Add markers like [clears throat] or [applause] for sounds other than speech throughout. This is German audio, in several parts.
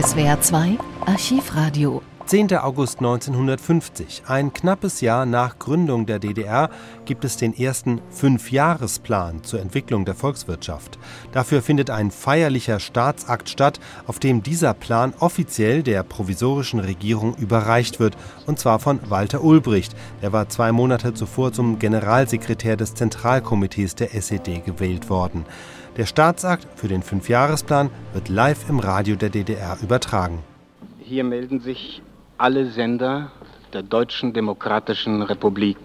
SWR 2 Archivradio 10. August 1950, ein knappes Jahr nach Gründung der DDR, gibt es den ersten Fünfjahresplan zur Entwicklung der Volkswirtschaft. Dafür findet ein feierlicher Staatsakt statt, auf dem dieser Plan offiziell der provisorischen Regierung überreicht wird, und zwar von Walter Ulbricht. Er war zwei Monate zuvor zum Generalsekretär des Zentralkomitees der SED gewählt worden. Der Staatsakt für den Fünfjahresplan wird live im Radio der DDR übertragen. Hier melden sich alle Sender der Deutschen Demokratischen Republik.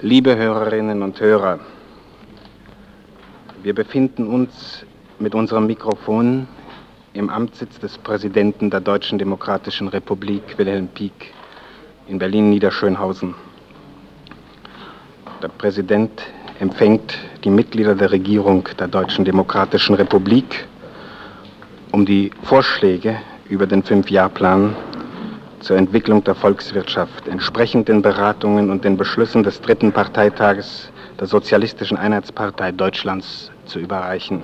Liebe Hörerinnen und Hörer, wir befinden uns mit unserem Mikrofon im Amtssitz des Präsidenten der Deutschen Demokratischen Republik, Wilhelm Pieck, in Berlin-Niederschönhausen. Der Präsident empfängt die Mitglieder der Regierung der Deutschen Demokratischen Republik, um die Vorschläge über den Fünfjahrplan zur Entwicklung der Volkswirtschaft entsprechend den Beratungen und den Beschlüssen des dritten Parteitages der Sozialistischen Einheitspartei Deutschlands zu überreichen.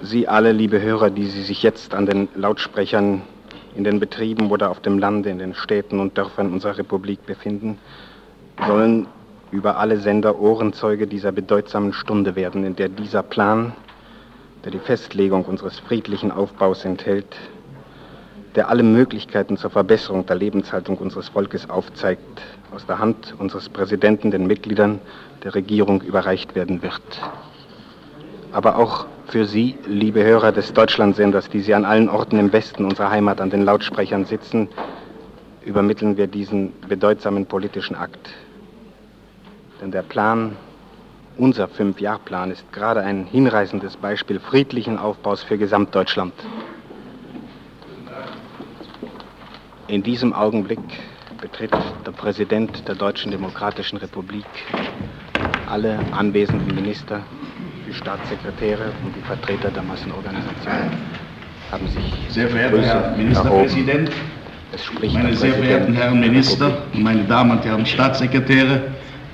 Sie alle, liebe Hörer, die Sie sich jetzt an den Lautsprechern in den Betrieben oder auf dem Lande, in den Städten und Dörfern unserer Republik befinden, sollen über alle Sender Ohrenzeuge dieser bedeutsamen Stunde werden, in der dieser Plan der die Festlegung unseres friedlichen Aufbaus enthält, der alle Möglichkeiten zur Verbesserung der Lebenshaltung unseres Volkes aufzeigt, aus der Hand unseres Präsidenten den Mitgliedern der Regierung überreicht werden wird. Aber auch für Sie, liebe Hörer des Deutschlandsenders, die Sie an allen Orten im Westen unserer Heimat an den Lautsprechern sitzen, übermitteln wir diesen bedeutsamen politischen Akt. Denn der Plan unser Fünfjahrplan ist gerade ein hinreißendes Beispiel friedlichen Aufbaus für Gesamtdeutschland. In diesem Augenblick betritt der Präsident der Deutschen Demokratischen Republik alle anwesenden Minister, die Staatssekretäre und die Vertreter der Massenorganisationen haben sich sehr verehrter Herr Ministerpräsident, meine sehr verehrten Herren Minister und meine Damen und Herren Staatssekretäre,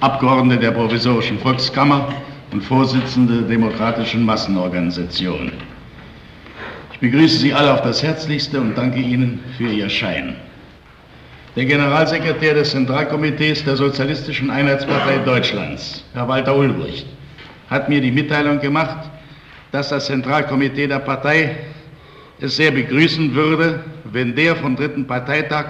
Abgeordnete der Provisorischen Volkskammer und Vorsitzende der Demokratischen Massenorganisation. Ich begrüße Sie alle auf das Herzlichste und danke Ihnen für Ihr Erscheinen. Der Generalsekretär des Zentralkomitees der Sozialistischen Einheitspartei Deutschlands, Herr Walter Ulbricht, hat mir die Mitteilung gemacht, dass das Zentralkomitee der Partei es sehr begrüßen würde, wenn der vom dritten Parteitag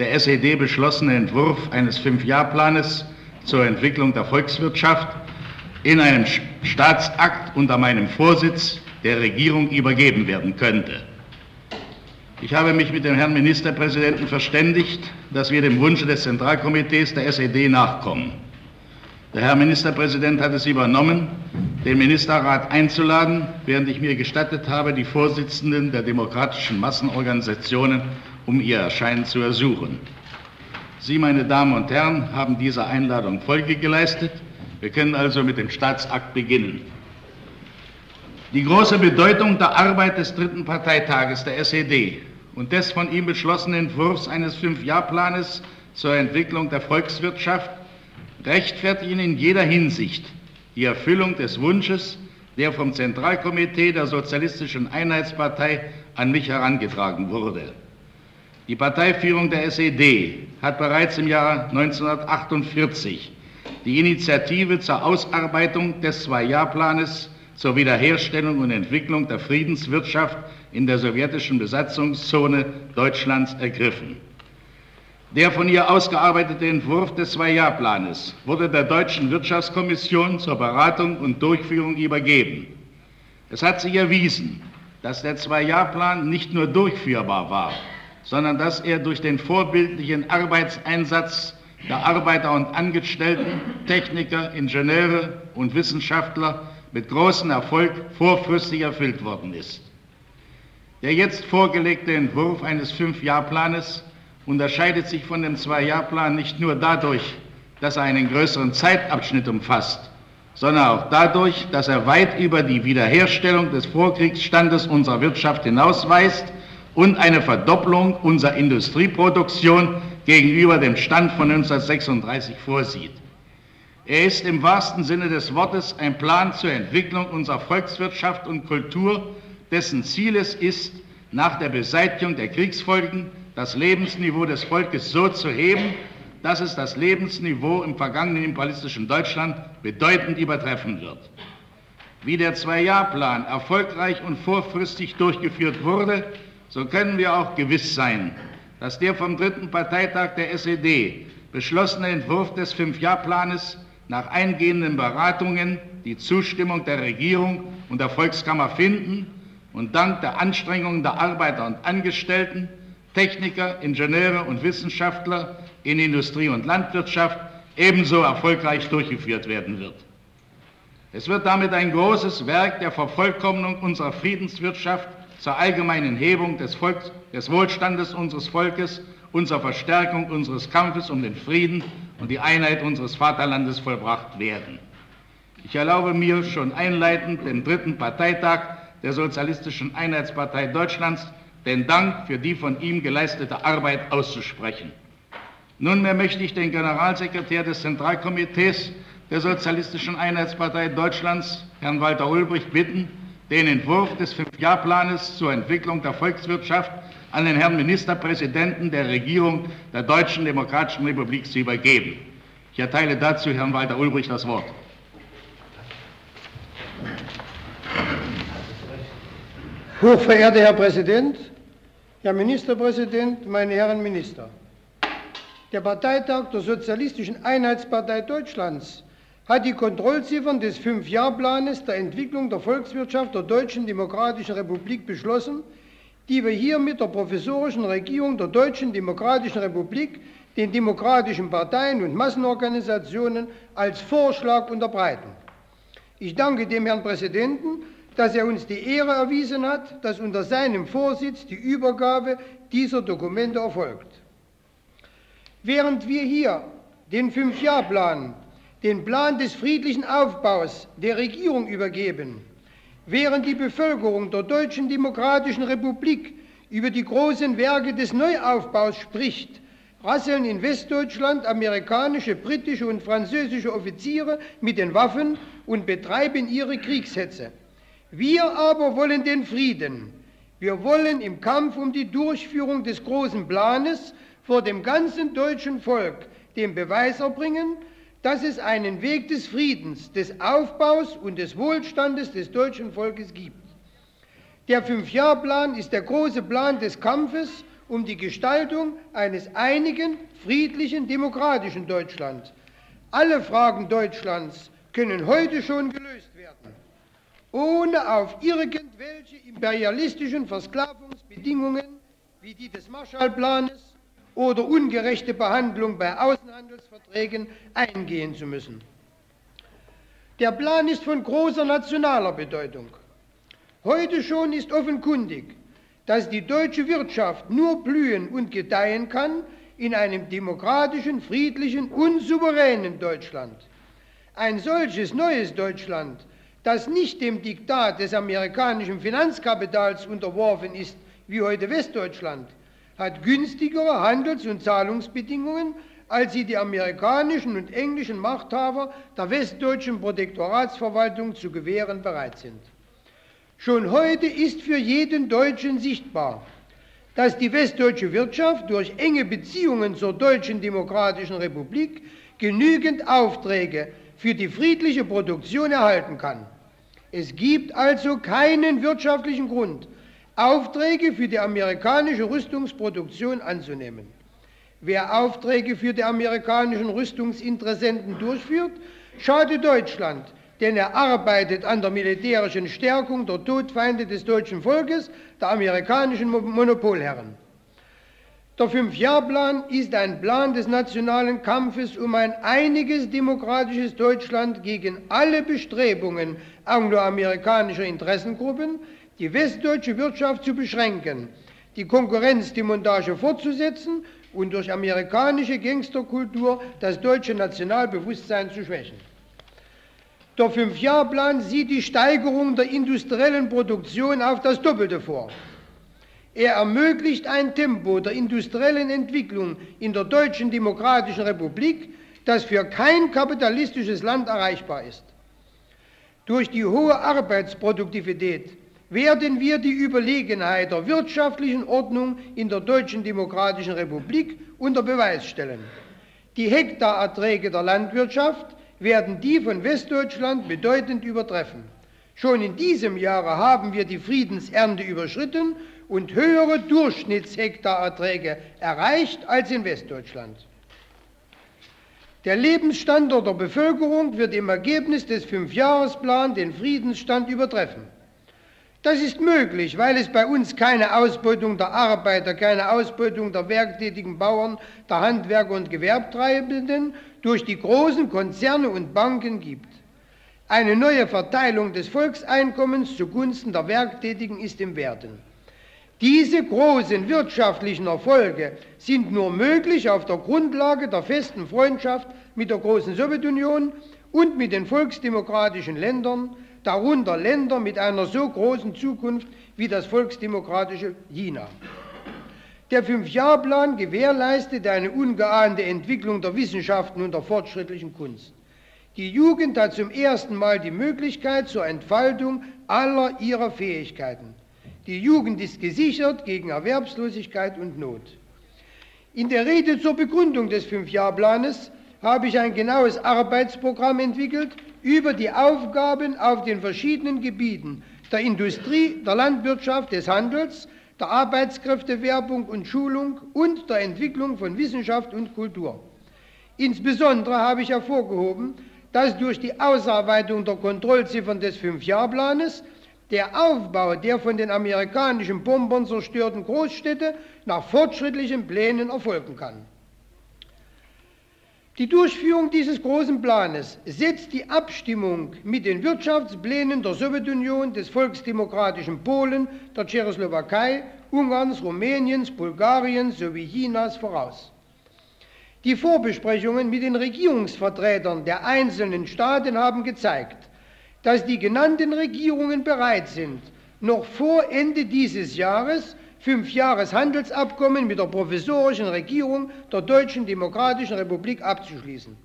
der SED beschlossene Entwurf eines Fünfjahrplanes zur Entwicklung der Volkswirtschaft in einem Staatsakt unter meinem Vorsitz der Regierung übergeben werden könnte. Ich habe mich mit dem Herrn Ministerpräsidenten verständigt, dass wir dem Wunsch des Zentralkomitees der SED nachkommen. Der Herr Ministerpräsident hat es übernommen, den Ministerrat einzuladen, während ich mir gestattet habe, die Vorsitzenden der demokratischen Massenorganisationen um ihr Erscheinen zu ersuchen. Sie, meine Damen und Herren, haben dieser Einladung Folge geleistet. Wir können also mit dem Staatsakt beginnen. Die große Bedeutung der Arbeit des dritten Parteitages der SED und des von ihm beschlossenen Entwurfs eines Fünfjahrplanes zur Entwicklung der Volkswirtschaft rechtfertigen in jeder Hinsicht die Erfüllung des Wunsches, der vom Zentralkomitee der Sozialistischen Einheitspartei an mich herangetragen wurde. Die Parteiführung der SED hat bereits im Jahr 1948 die Initiative zur Ausarbeitung des Zwei-Jahr-Planes zur Wiederherstellung und Entwicklung der Friedenswirtschaft in der sowjetischen Besatzungszone Deutschlands ergriffen. Der von ihr ausgearbeitete Entwurf des Zwei-Jahr-Planes wurde der Deutschen Wirtschaftskommission zur Beratung und Durchführung übergeben. Es hat sich erwiesen, dass der Zwei-Jahr-Plan nicht nur durchführbar war, sondern dass er durch den vorbildlichen Arbeitseinsatz der Arbeiter und Angestellten, Techniker, Ingenieure und Wissenschaftler mit großem Erfolg vorfristig erfüllt worden ist. Der jetzt vorgelegte Entwurf eines Fünfjahrplanes unterscheidet sich von dem Zwei-Jahr-Plan nicht nur dadurch, dass er einen größeren Zeitabschnitt umfasst, sondern auch dadurch, dass er weit über die Wiederherstellung des Vorkriegsstandes unserer Wirtschaft hinausweist und eine Verdopplung unserer Industrieproduktion gegenüber dem Stand von 1936 vorsieht. Er ist im wahrsten Sinne des Wortes ein Plan zur Entwicklung unserer Volkswirtschaft und Kultur, dessen Ziel es ist, nach der Beseitigung der Kriegsfolgen das Lebensniveau des Volkes so zu heben, dass es das Lebensniveau im vergangenen imperialistischen Deutschland bedeutend übertreffen wird. Wie der Zwei-Jahr-Plan erfolgreich und vorfristig durchgeführt wurde, so können wir auch gewiss sein, dass der vom dritten Parteitag der SED beschlossene Entwurf des Fünf-Jahr-Planes nach eingehenden Beratungen die Zustimmung der Regierung und der Volkskammer finden und dank der Anstrengungen der Arbeiter und Angestellten, Techniker, Ingenieure und Wissenschaftler in Industrie und Landwirtschaft ebenso erfolgreich durchgeführt werden wird. Es wird damit ein großes Werk der Vervollkommnung unserer Friedenswirtschaft zur allgemeinen Hebung des, Volks, des Wohlstandes unseres Volkes zur Verstärkung unseres Kampfes um den Frieden und die Einheit unseres Vaterlandes vollbracht werden. Ich erlaube mir schon einleitend den dritten Parteitag der Sozialistischen Einheitspartei Deutschlands den Dank für die von ihm geleistete Arbeit auszusprechen. Nunmehr möchte ich den Generalsekretär des Zentralkomitees der Sozialistischen Einheitspartei Deutschlands, Herrn Walter Ulbricht, bitten, den Entwurf des Fünfjahrplanes zur Entwicklung der Volkswirtschaft an den Herrn Ministerpräsidenten der Regierung der Deutschen Demokratischen Republik zu übergeben. Ich erteile dazu Herrn Walter Ulbricht das Wort. Hochverehrter Herr Präsident, Herr Ministerpräsident, meine Herren Minister! Der Parteitag der Sozialistischen Einheitspartei Deutschlands hat die Kontrollziffern des Fünfjahrplanes der Entwicklung der Volkswirtschaft der Deutschen Demokratischen Republik beschlossen, die wir hier mit der provisorischen Regierung der Deutschen Demokratischen Republik den demokratischen Parteien und Massenorganisationen als Vorschlag unterbreiten. Ich danke dem Herrn Präsidenten, dass er uns die Ehre erwiesen hat, dass unter seinem Vorsitz die Übergabe dieser Dokumente erfolgt. Während wir hier den Fünfjahrplan den Plan des friedlichen Aufbaus der Regierung übergeben, während die Bevölkerung der Deutschen Demokratischen Republik über die großen Werke des Neuaufbaus spricht, rasseln in Westdeutschland amerikanische, britische und französische Offiziere mit den Waffen und betreiben ihre Kriegshetze. Wir aber wollen den Frieden. Wir wollen im Kampf um die Durchführung des großen Planes vor dem ganzen deutschen Volk den Beweis erbringen, dass es einen Weg des Friedens, des Aufbaus und des Wohlstandes des deutschen Volkes gibt. Der Fünfjahrplan ist der große Plan des Kampfes um die Gestaltung eines einigen, friedlichen, demokratischen Deutschlands. Alle Fragen Deutschlands können heute schon gelöst werden, ohne auf irgendwelche imperialistischen Versklavungsbedingungen wie die des Marshallplanes oder ungerechte Behandlung bei Außenhandelsverträgen eingehen zu müssen. Der Plan ist von großer nationaler Bedeutung. Heute schon ist offenkundig, dass die deutsche Wirtschaft nur blühen und gedeihen kann in einem demokratischen, friedlichen und souveränen Deutschland. Ein solches neues Deutschland, das nicht dem Diktat des amerikanischen Finanzkapitals unterworfen ist, wie heute Westdeutschland, hat günstigere Handels- und Zahlungsbedingungen, als sie die amerikanischen und englischen Machthaber der westdeutschen Protektoratsverwaltung zu gewähren bereit sind. Schon heute ist für jeden Deutschen sichtbar, dass die westdeutsche Wirtschaft durch enge Beziehungen zur Deutschen Demokratischen Republik genügend Aufträge für die friedliche Produktion erhalten kann. Es gibt also keinen wirtschaftlichen Grund, Aufträge für die amerikanische Rüstungsproduktion anzunehmen. Wer Aufträge für die amerikanischen Rüstungsinteressenten durchführt, schadet Deutschland, denn er arbeitet an der militärischen Stärkung der Todfeinde des deutschen Volkes, der amerikanischen Monopolherren. Der Fünfjahrplan ist ein Plan des nationalen Kampfes um ein einiges demokratisches Deutschland gegen alle Bestrebungen angloamerikanischer Interessengruppen, die westdeutsche Wirtschaft zu beschränken, die Konkurrenzdemontage fortzusetzen und durch amerikanische Gangsterkultur das deutsche Nationalbewusstsein zu schwächen. Der Fünfjahrplan sieht die Steigerung der industriellen Produktion auf das Doppelte vor. Er ermöglicht ein Tempo der industriellen Entwicklung in der Deutschen Demokratischen Republik, das für kein kapitalistisches Land erreichbar ist. Durch die hohe Arbeitsproduktivität werden wir die Überlegenheit der wirtschaftlichen Ordnung in der Deutschen Demokratischen Republik unter Beweis stellen. Die Hektarerträge der Landwirtschaft werden die von Westdeutschland bedeutend übertreffen. Schon in diesem Jahre haben wir die Friedensernte überschritten und höhere Durchschnittshektarerträge erreicht als in Westdeutschland. Der Lebensstandard der Bevölkerung wird im Ergebnis des Fünfjahresplans den Friedensstand übertreffen. Das ist möglich, weil es bei uns keine Ausbeutung der Arbeiter, keine Ausbeutung der werktätigen Bauern, der Handwerker und Gewerbtreibenden durch die großen Konzerne und Banken gibt. Eine neue Verteilung des Volkseinkommens zugunsten der Werktätigen ist im Werden. Diese großen wirtschaftlichen Erfolge sind nur möglich auf der Grundlage der festen Freundschaft mit der großen Sowjetunion und mit den volksdemokratischen Ländern, darunter Länder mit einer so großen Zukunft wie das volksdemokratische China. Der Fünfjahrplan gewährleistet eine ungeahnte Entwicklung der Wissenschaften und der fortschrittlichen Kunst. Die Jugend hat zum ersten Mal die Möglichkeit zur Entfaltung aller ihrer Fähigkeiten. Die Jugend ist gesichert gegen Erwerbslosigkeit und Not. In der Rede zur Begründung des Fünfjahrplanes habe ich ein genaues Arbeitsprogramm entwickelt über die Aufgaben auf den verschiedenen Gebieten der Industrie, der Landwirtschaft, des Handels, der Arbeitskräftewerbung und Schulung und der Entwicklung von Wissenschaft und Kultur. Insbesondere habe ich hervorgehoben, dass durch die Ausarbeitung der Kontrollziffern des Fünfjahrplanes der Aufbau der von den amerikanischen Bombern zerstörten Großstädte nach fortschrittlichen Plänen erfolgen kann. Die Durchführung dieses großen Planes setzt die Abstimmung mit den Wirtschaftsplänen der Sowjetunion, des volksdemokratischen Polen, der Tschechoslowakei, Ungarns, Rumäniens, Bulgariens sowie Chinas voraus. Die Vorbesprechungen mit den Regierungsvertretern der einzelnen Staaten haben gezeigt, dass die genannten Regierungen bereit sind, noch vor Ende dieses Jahres fünf Jahreshandelsabkommen mit der provisorischen Regierung der Deutschen Demokratischen Republik abzuschließen.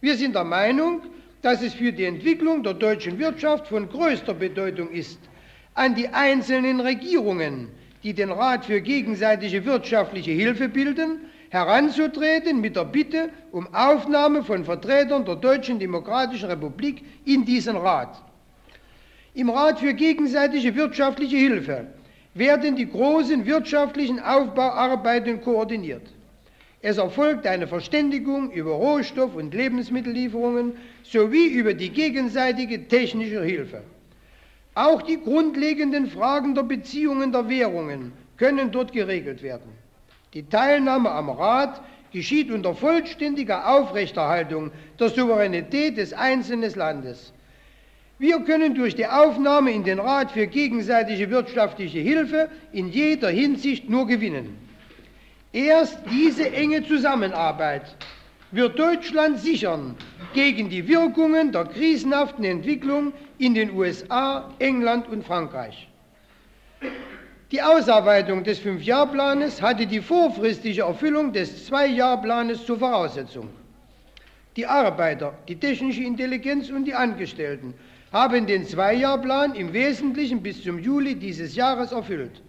Wir sind der Meinung, dass es für die Entwicklung der deutschen Wirtschaft von größter Bedeutung ist, an die einzelnen Regierungen, die den Rat für gegenseitige wirtschaftliche Hilfe bilden, heranzutreten mit der Bitte um Aufnahme von Vertretern der Deutschen Demokratischen Republik in diesen Rat. Im Rat für gegenseitige wirtschaftliche Hilfe werden die großen wirtschaftlichen Aufbauarbeiten koordiniert. Es erfolgt eine Verständigung über Rohstoff- und Lebensmittellieferungen sowie über die gegenseitige technische Hilfe. Auch die grundlegenden Fragen der Beziehungen der Währungen können dort geregelt werden. Die Teilnahme am Rat geschieht unter vollständiger Aufrechterhaltung der Souveränität des einzelnen Landes. Wir können durch die Aufnahme in den Rat für gegenseitige wirtschaftliche Hilfe in jeder Hinsicht nur gewinnen. Erst diese enge Zusammenarbeit wird Deutschland sichern gegen die Wirkungen der krisenhaften Entwicklung in den USA, England und Frankreich. Die Ausarbeitung des Fünfjahrplanes hatte die vorfristige Erfüllung des Zweijahrplanes zur Voraussetzung. Die Arbeiter, die technische Intelligenz und die Angestellten haben den Zweijahrplan im Wesentlichen bis zum Juli dieses Jahres erfüllt.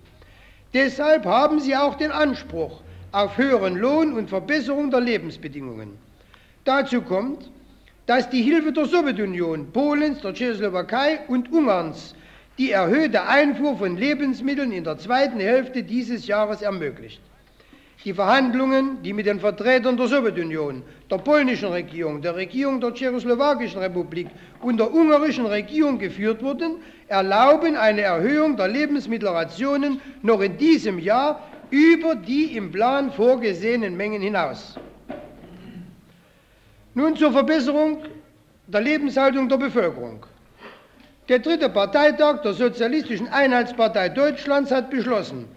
Deshalb haben sie auch den Anspruch auf höheren Lohn und Verbesserung der Lebensbedingungen. Dazu kommt, dass die Hilfe der Sowjetunion, Polens, der Tschechoslowakei und Ungarns die erhöhte Einfuhr von Lebensmitteln in der zweiten Hälfte dieses Jahres ermöglicht. Die Verhandlungen, die mit den Vertretern der Sowjetunion, der polnischen Regierung, der Regierung der Tschechoslowakischen Republik und der ungarischen Regierung geführt wurden, erlauben eine Erhöhung der Lebensmittelrationen noch in diesem Jahr über die im Plan vorgesehenen Mengen hinaus. Nun zur Verbesserung der Lebenshaltung der Bevölkerung. Der dritte Parteitag der Sozialistischen Einheitspartei Deutschlands hat beschlossen,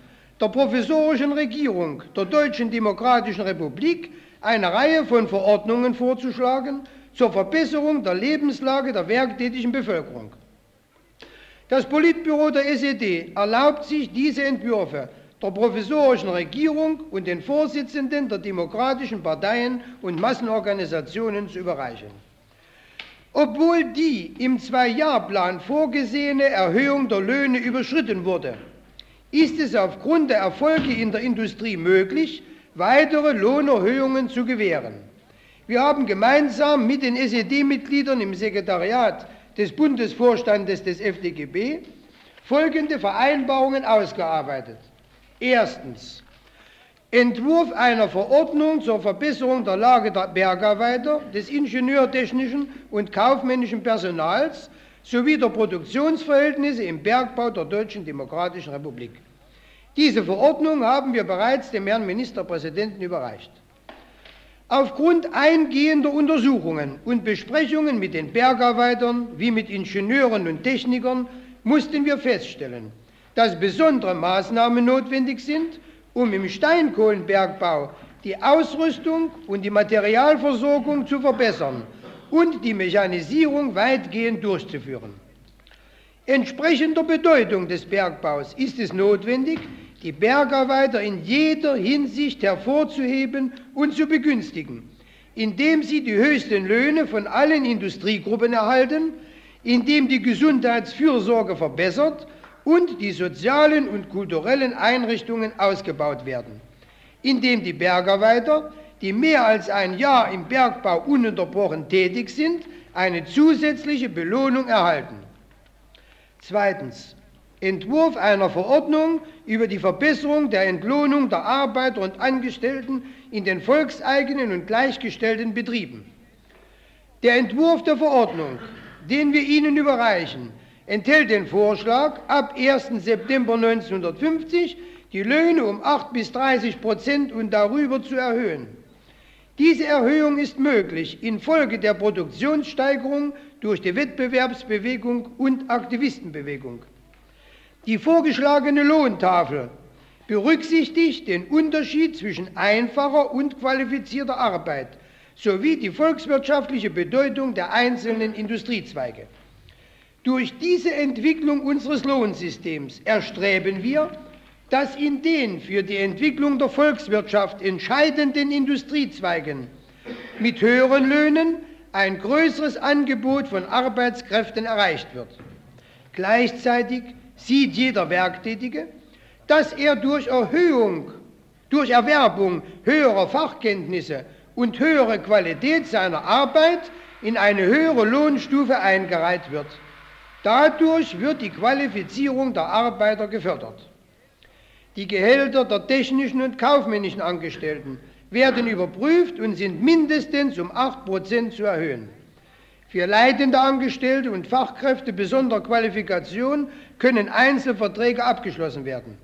der provisorischen Regierung der Deutschen Demokratischen Republik eine Reihe von Verordnungen vorzuschlagen zur Verbesserung der Lebenslage der werktätigen Bevölkerung. Das Politbüro der SED erlaubt sich, diese Entwürfe der provisorischen Regierung und den Vorsitzenden der demokratischen Parteien und Massenorganisationen zu überreichen. Obwohl die im Zwei-Jahr-Plan vorgesehene Erhöhung der Löhne überschritten wurde, ist es aufgrund der Erfolge in der Industrie möglich, weitere Lohnerhöhungen zu gewähren. Wir haben gemeinsam mit den SED-Mitgliedern im Sekretariat des Bundesvorstandes des FDGB folgende Vereinbarungen ausgearbeitet. Erstens. Entwurf einer Verordnung zur Verbesserung der Lage der Bergarbeiter, des ingenieurtechnischen und kaufmännischen Personals sowie der Produktionsverhältnisse im Bergbau der Deutschen Demokratischen Republik. Diese Verordnung haben wir bereits dem Herrn Ministerpräsidenten überreicht. Aufgrund eingehender Untersuchungen und Besprechungen mit den Bergarbeitern wie mit Ingenieuren und Technikern mussten wir feststellen, dass besondere Maßnahmen notwendig sind, um im Steinkohlenbergbau die Ausrüstung und die Materialversorgung zu verbessern und die Mechanisierung weitgehend durchzuführen. Entsprechend der Bedeutung des Bergbaus ist es notwendig, die Bergarbeiter in jeder Hinsicht hervorzuheben und zu begünstigen, indem sie die höchsten Löhne von allen Industriegruppen erhalten, indem die Gesundheitsfürsorge verbessert und die sozialen und kulturellen Einrichtungen ausgebaut werden, indem die Bergarbeiter, die mehr als ein Jahr im Bergbau ununterbrochen tätig sind, eine zusätzliche Belohnung erhalten. Zweitens. Entwurf einer Verordnung über die Verbesserung der Entlohnung der Arbeiter und Angestellten in den volkseigenen und gleichgestellten Betrieben. Der Entwurf der Verordnung, den wir Ihnen überreichen, enthält den Vorschlag, ab 1. September 1950 die Löhne um 8 bis 30 Prozent und darüber zu erhöhen. Diese Erhöhung ist möglich infolge der Produktionssteigerung durch die Wettbewerbsbewegung und Aktivistenbewegung. Die vorgeschlagene Lohntafel berücksichtigt den Unterschied zwischen einfacher und qualifizierter Arbeit sowie die volkswirtschaftliche Bedeutung der einzelnen Industriezweige. Durch diese Entwicklung unseres Lohnsystems erstreben wir, dass in den für die Entwicklung der Volkswirtschaft entscheidenden Industriezweigen mit höheren Löhnen ein größeres Angebot von Arbeitskräften erreicht wird. Gleichzeitig sieht jeder Werktätige, dass er durch Erhöhung, durch Erwerbung höherer Fachkenntnisse und höhere Qualität seiner Arbeit in eine höhere Lohnstufe eingereiht wird. Dadurch wird die Qualifizierung der Arbeiter gefördert. Die Gehälter der technischen und kaufmännischen Angestellten werden überprüft und sind mindestens um 8% zu erhöhen. Für leitende Angestellte und Fachkräfte besonderer Qualifikation können Einzelverträge abgeschlossen werden.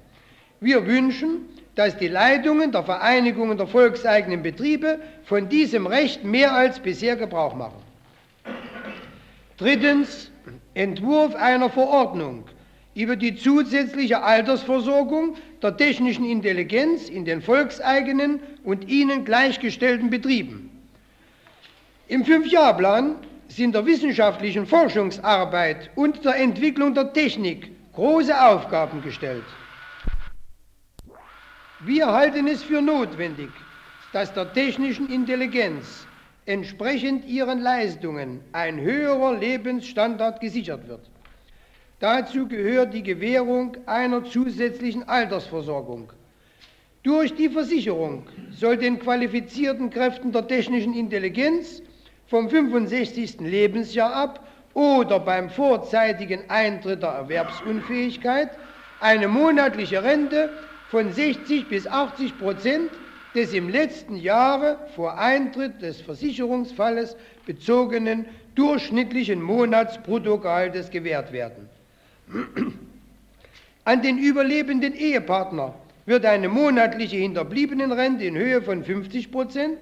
Wir wünschen, dass die Leitungen der Vereinigungen der volkseigenen Betriebe von diesem Recht mehr als bisher Gebrauch machen. Drittens Entwurf einer Verordnung über die zusätzliche Altersversorgung der technischen Intelligenz in den volkseigenen und ihnen gleichgestellten Betrieben. Im Fünfjahrplan sind der wissenschaftlichen Forschungsarbeit und der Entwicklung der Technik große Aufgaben gestellt. Wir halten es für notwendig, dass der technischen Intelligenz entsprechend ihren Leistungen ein höherer Lebensstandard gesichert wird. Dazu gehört die Gewährung einer zusätzlichen Altersversorgung. Durch die Versicherung soll den qualifizierten Kräften der technischen Intelligenz vom 65. Lebensjahr ab oder beim vorzeitigen Eintritt der Erwerbsunfähigkeit eine monatliche Rente von 60 bis 80 Prozent des im letzten Jahre vor Eintritt des Versicherungsfalles bezogenen durchschnittlichen Monatsbruttogehaltes gewährt werden. An den überlebenden Ehepartner wird eine monatliche Hinterbliebenenrente in Höhe von 50 Prozent,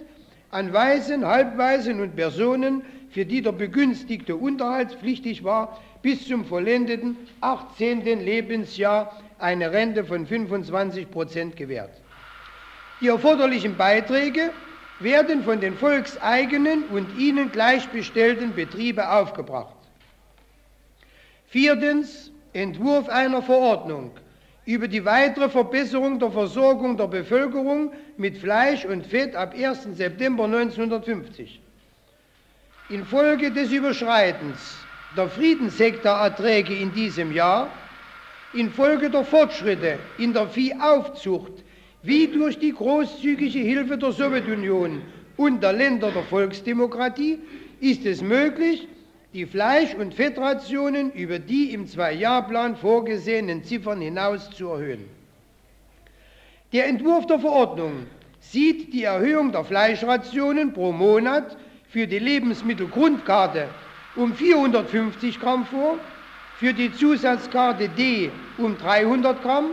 an Waisen, Halbwaisen und Personen, für die der Begünstigte unterhaltspflichtig war, bis zum vollendeten 18. Lebensjahr eine Rente von 25 Prozent gewährt. Die erforderlichen Beiträge werden von den volkseigenen und ihnen gleichbestellten Betrieben aufgebracht. Viertens Entwurf einer Verordnung über die weitere Verbesserung der Versorgung der Bevölkerung mit Fleisch und Fett ab 1. September 1950. Infolge des Überschreitens der Friedenshektarerträge in diesem Jahr, infolge der Fortschritte in der Viehaufzucht, wie durch die großzügige Hilfe der Sowjetunion und der Länder der Volksdemokratie, ist es möglich, die Fleisch- und Fettrationen über die im Zwei-Jahr-Plan vorgesehenen Ziffern hinaus zu erhöhen. Der Entwurf der Verordnung sieht die Erhöhung der Fleischrationen pro Monat für die Lebensmittelgrundkarte um 450 Gramm vor, für die Zusatzkarte D um 300 Gramm,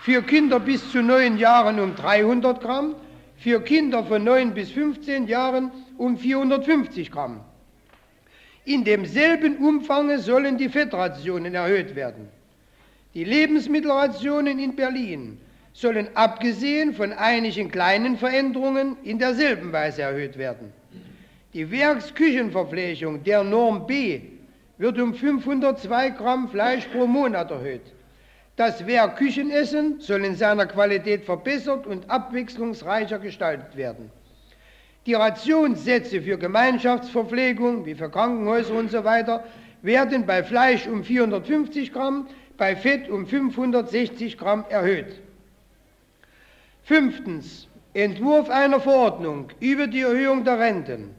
für Kinder bis zu 9 Jahren um 300 Gramm, für Kinder von 9 bis 15 Jahren um 450 Gramm. In demselben Umfang sollen die Fettrationen erhöht werden. Die Lebensmittelrationen in Berlin sollen abgesehen von einigen kleinen Veränderungen in derselben Weise erhöht werden. Die Werksküchenverpflegung der Norm B wird um 502 Gramm Fleisch pro Monat erhöht. Das Werkküchenessen soll in seiner Qualität verbessert und abwechslungsreicher gestaltet werden. Die Rationssätze für Gemeinschaftsverpflegung, wie für Krankenhäuser und so weiter, werden bei Fleisch um 450 Gramm, bei Fett um 560 Gramm erhöht. Fünftens. Entwurf einer Verordnung über die Erhöhung der Renten.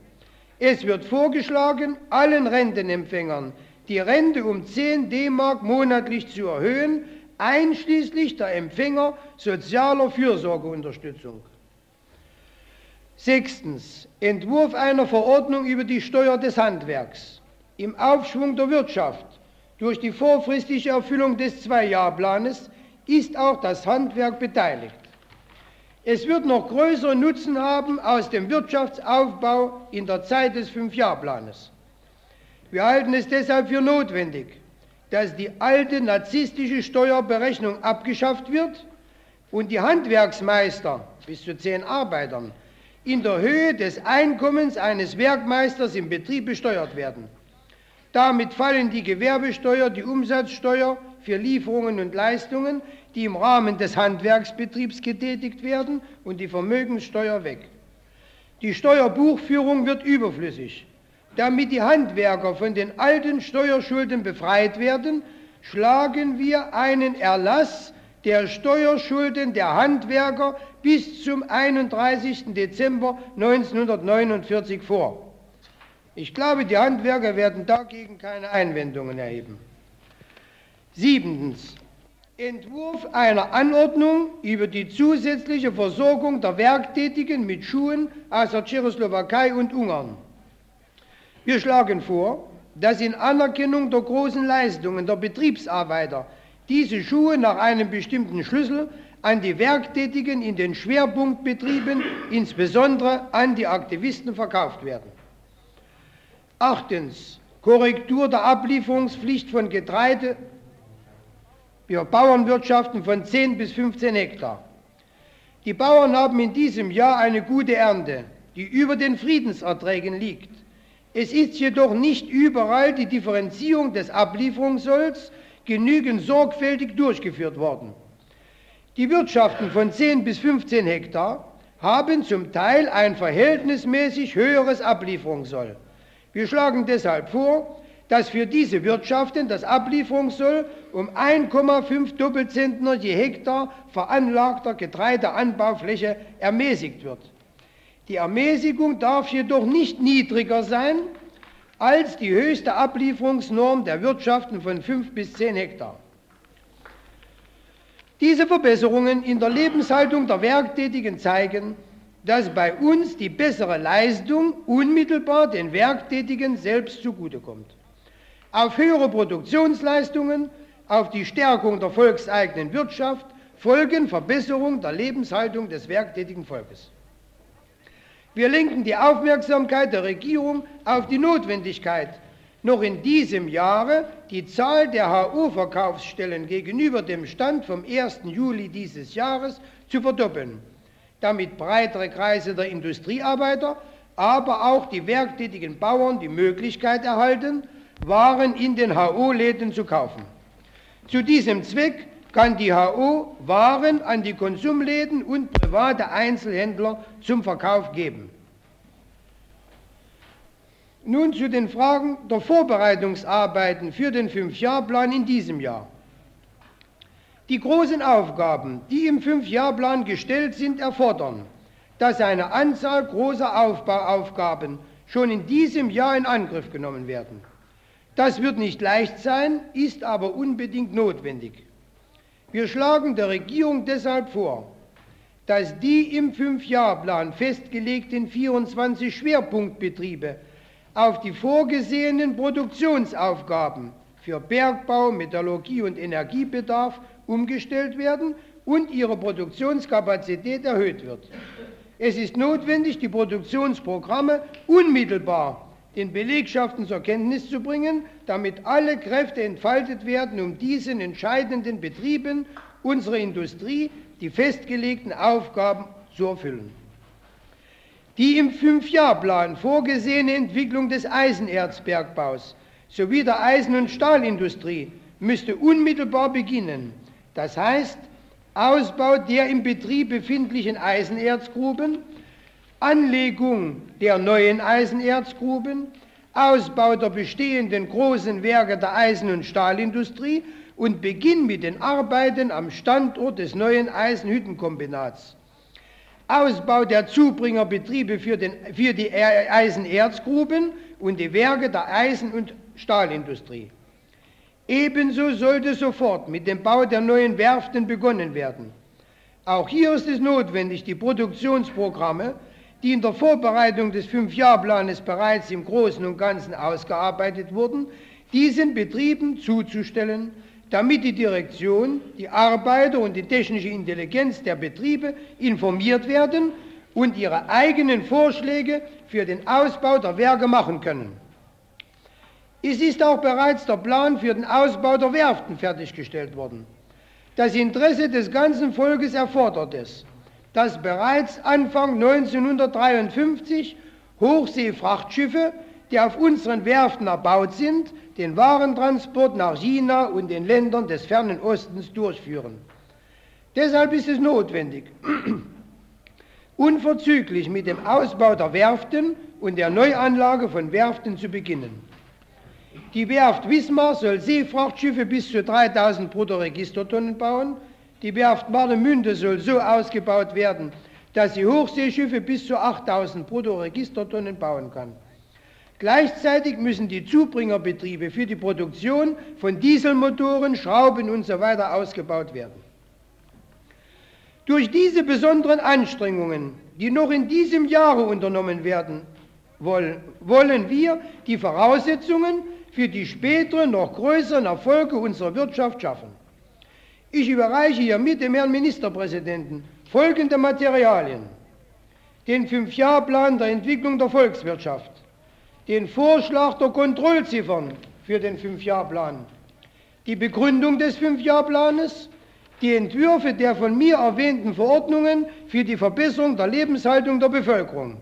Es wird vorgeschlagen, allen Rentenempfängern die Rente um 10 D-Mark monatlich zu erhöhen, einschließlich der Empfänger sozialer Fürsorgeunterstützung. Sechstens. Entwurf einer Verordnung über die Steuer des Handwerks. Im Aufschwung der Wirtschaft durch die vorfristige Erfüllung des Zwei-Jahr-Planes ist auch das Handwerk beteiligt. Es wird noch größeren Nutzen haben aus dem Wirtschaftsaufbau in der Zeit des Fünfjahrplanes. Wir halten es deshalb für notwendig, dass die alte narzisstische Steuerberechnung abgeschafft wird und die Handwerksmeister bis zu zehn Arbeitern in der Höhe des Einkommens eines Werkmeisters im Betrieb besteuert werden. Damit fallen die Gewerbesteuer, die Umsatzsteuer für Lieferungen und Leistungen, die im Rahmen des Handwerksbetriebs getätigt werden, und die Vermögenssteuer weg. Die Steuerbuchführung wird überflüssig. Damit die Handwerker von den alten Steuerschulden befreit werden, schlagen wir einen Erlass der Steuerschulden der Handwerker bis zum 31. Dezember 1949 vor. Ich glaube, die Handwerker werden dagegen keine Einwendungen erheben. Siebtens. Entwurf einer Anordnung über die zusätzliche Versorgung der Werktätigen mit Schuhen aus der Tschechoslowakei und Ungarn. Wir schlagen vor, dass in Anerkennung der großen Leistungen der Betriebsarbeiter diese Schuhe nach einem bestimmten Schlüssel an die Werktätigen in den Schwerpunktbetrieben, insbesondere an die Aktivisten, verkauft werden. Achtens. Korrektur der Ablieferungspflicht von Getreide für Bauernwirtschaften von 10 bis 15 Hektar. Die Bauern haben in diesem Jahr eine gute Ernte, die über den Friedenserträgen liegt. Es ist jedoch nicht überall die Differenzierung des Ablieferungszolls genügend sorgfältig durchgeführt worden. Die Wirtschaften von 10 bis 15 Hektar haben zum Teil ein verhältnismäßig höheres Ablieferungssoll. Wir schlagen deshalb vor, dass für diese Wirtschaften das Ablieferungssoll um 1,5 Doppelzentner je Hektar veranlagter Getreideanbaufläche ermäßigt wird. Die Ermäßigung darf jedoch nicht niedriger sein als die höchste Ablieferungsnorm der Wirtschaften von 5 bis 10 Hektar. Diese Verbesserungen in der Lebenshaltung der Werktätigen zeigen, dass bei uns die bessere Leistung unmittelbar den Werktätigen selbst zugutekommt. Auf höhere Produktionsleistungen, auf die Stärkung der volkseigenen Wirtschaft folgen Verbesserungen der Lebenshaltung des werktätigen Volkes. Wir lenken die Aufmerksamkeit der Regierung auf die Notwendigkeit, noch in diesem Jahre die Zahl der HO-Verkaufsstellen gegenüber dem Stand vom 1. Juli dieses Jahres zu verdoppeln, damit breitere Kreise der Industriearbeiter, aber auch die werktätigen Bauern die Möglichkeit erhalten, Waren in den HO-Läden zu kaufen. Zu diesem Zweck kann die HO Waren an die Konsumläden und private Einzelhändler zum Verkauf geben. Nun zu den Fragen der Vorbereitungsarbeiten für den Fünfjahrplan in diesem Jahr. Die großen Aufgaben, die im Fünfjahrplan gestellt sind, erfordern, dass eine Anzahl großer Aufbauaufgaben schon in diesem Jahr in Angriff genommen werden. Das wird nicht leicht sein, ist aber unbedingt notwendig. Wir schlagen der Regierung deshalb vor, dass die im Fünfjahrplan festgelegten 24 Schwerpunktbetriebe auf die vorgesehenen Produktionsaufgaben für Bergbau, Metallurgie und Energiebedarf umgestellt werden und ihre Produktionskapazität erhöht wird. Es ist notwendig, die Produktionsprogramme unmittelbar den Belegschaften zur Kenntnis zu bringen, damit alle Kräfte entfaltet werden, um diesen entscheidenden Betrieben unserer Industrie die festgelegten Aufgaben zu erfüllen. Die im Fünfjahrplan vorgesehene Entwicklung des Eisenerzbergbaus sowie der Eisen- und Stahlindustrie müsste unmittelbar beginnen. Das heißt, Ausbau der im Betrieb befindlichen Eisenerzgruben, Anlegung der neuen Eisenerzgruben, Ausbau der bestehenden großen Werke der Eisen- und Stahlindustrie und Beginn mit den Arbeiten am Standort des neuen Eisenhüttenkombinats. Ausbau der Zubringerbetriebe für, den, für die Eisenerzgruben und die Werke der Eisen- und Stahlindustrie. Ebenso sollte sofort mit dem Bau der neuen Werften begonnen werden. Auch hier ist es notwendig, die Produktionsprogramme, die in der Vorbereitung des Fünfjahrplanes bereits im Großen und Ganzen ausgearbeitet wurden, diesen Betrieben zuzustellen damit die Direktion, die Arbeiter und die technische Intelligenz der Betriebe informiert werden und ihre eigenen Vorschläge für den Ausbau der Werke machen können. Es ist auch bereits der Plan für den Ausbau der Werften fertiggestellt worden. Das Interesse des ganzen Volkes erfordert es, dass bereits Anfang 1953 Hochseefrachtschiffe, die auf unseren Werften erbaut sind, den Warentransport nach China und den Ländern des fernen Ostens durchführen. Deshalb ist es notwendig, [clears throat] unverzüglich mit dem Ausbau der Werften und der Neuanlage von Werften zu beginnen. Die Werft Wismar soll Seefrachtschiffe bis zu 3000 Bruttoregistertonnen bauen. Die Werft Warnemünde soll so ausgebaut werden, dass sie Hochseeschiffe bis zu 8000 Bruttoregistertonnen bauen kann. Gleichzeitig müssen die Zubringerbetriebe für die Produktion von Dieselmotoren, Schrauben usw. So ausgebaut werden. Durch diese besonderen Anstrengungen, die noch in diesem Jahre unternommen werden wollen, wollen wir die Voraussetzungen für die späteren, noch größeren Erfolge unserer Wirtschaft schaffen. Ich überreiche hiermit dem Herrn Ministerpräsidenten folgende Materialien. Den Fünfjahrplan der Entwicklung der Volkswirtschaft, den Vorschlag der Kontrollziffern für den Fünfjahrplan, die Begründung des Fünfjahrplanes, die Entwürfe der von mir erwähnten Verordnungen für die Verbesserung der Lebenshaltung der Bevölkerung.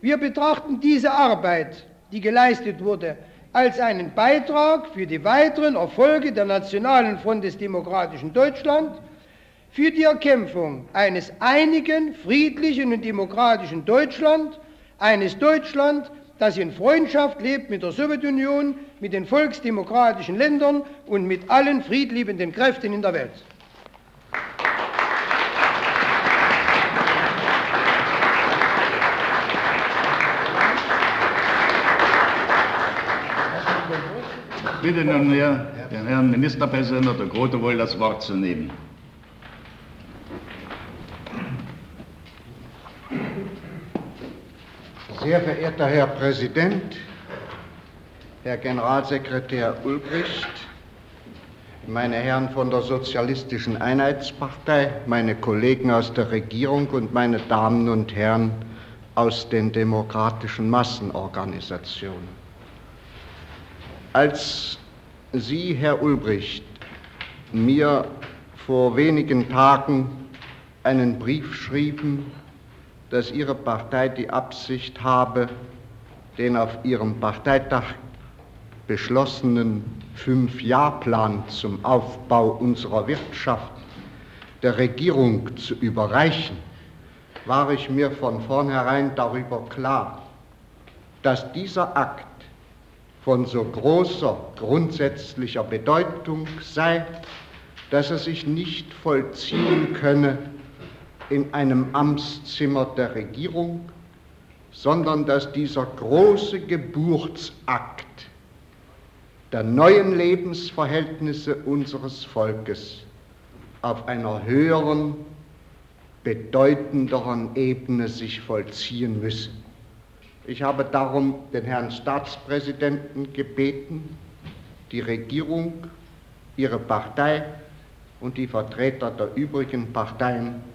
Wir betrachten diese Arbeit, die geleistet wurde, als einen Beitrag für die weiteren Erfolge der Nationalen Front des demokratischen Deutschland, für die Erkämpfung eines einigen, friedlichen und demokratischen Deutschland, eines Deutschland, das in Freundschaft lebt mit der Sowjetunion, mit den volksdemokratischen Ländern und mit allen friedliebenden Kräften in der Welt. Bitte nunmehr den Herrn Ministerpräsidenten der Grote wohl das Wort zu nehmen. Sehr verehrter Herr Präsident, Herr Generalsekretär Ulbricht, meine Herren von der Sozialistischen Einheitspartei, meine Kollegen aus der Regierung und meine Damen und Herren aus den demokratischen Massenorganisationen. Als Sie, Herr Ulbricht, mir vor wenigen Tagen einen Brief schrieben, dass Ihre Partei die Absicht habe, den auf Ihrem Parteitag beschlossenen Fünf-Jahr-Plan zum Aufbau unserer Wirtschaft der Regierung zu überreichen, war ich mir von vornherein darüber klar, dass dieser Akt von so großer grundsätzlicher Bedeutung sei, dass er sich nicht vollziehen könne in einem Amtszimmer der Regierung, sondern dass dieser große Geburtsakt der neuen Lebensverhältnisse unseres Volkes auf einer höheren, bedeutenderen Ebene sich vollziehen müsse. Ich habe darum den Herrn Staatspräsidenten gebeten, die Regierung, ihre Partei und die Vertreter der übrigen Parteien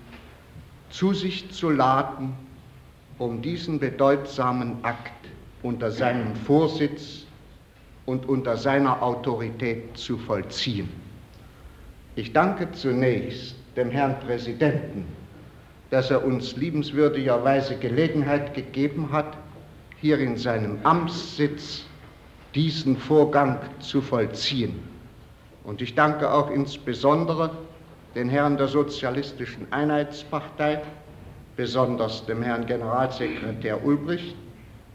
zu sich zu laden, um diesen bedeutsamen Akt unter seinem Vorsitz und unter seiner Autorität zu vollziehen. Ich danke zunächst dem Herrn Präsidenten, dass er uns liebenswürdigerweise Gelegenheit gegeben hat, hier in seinem Amtssitz diesen Vorgang zu vollziehen. Und ich danke auch insbesondere den Herren der Sozialistischen Einheitspartei, besonders dem Herrn Generalsekretär Ulbricht,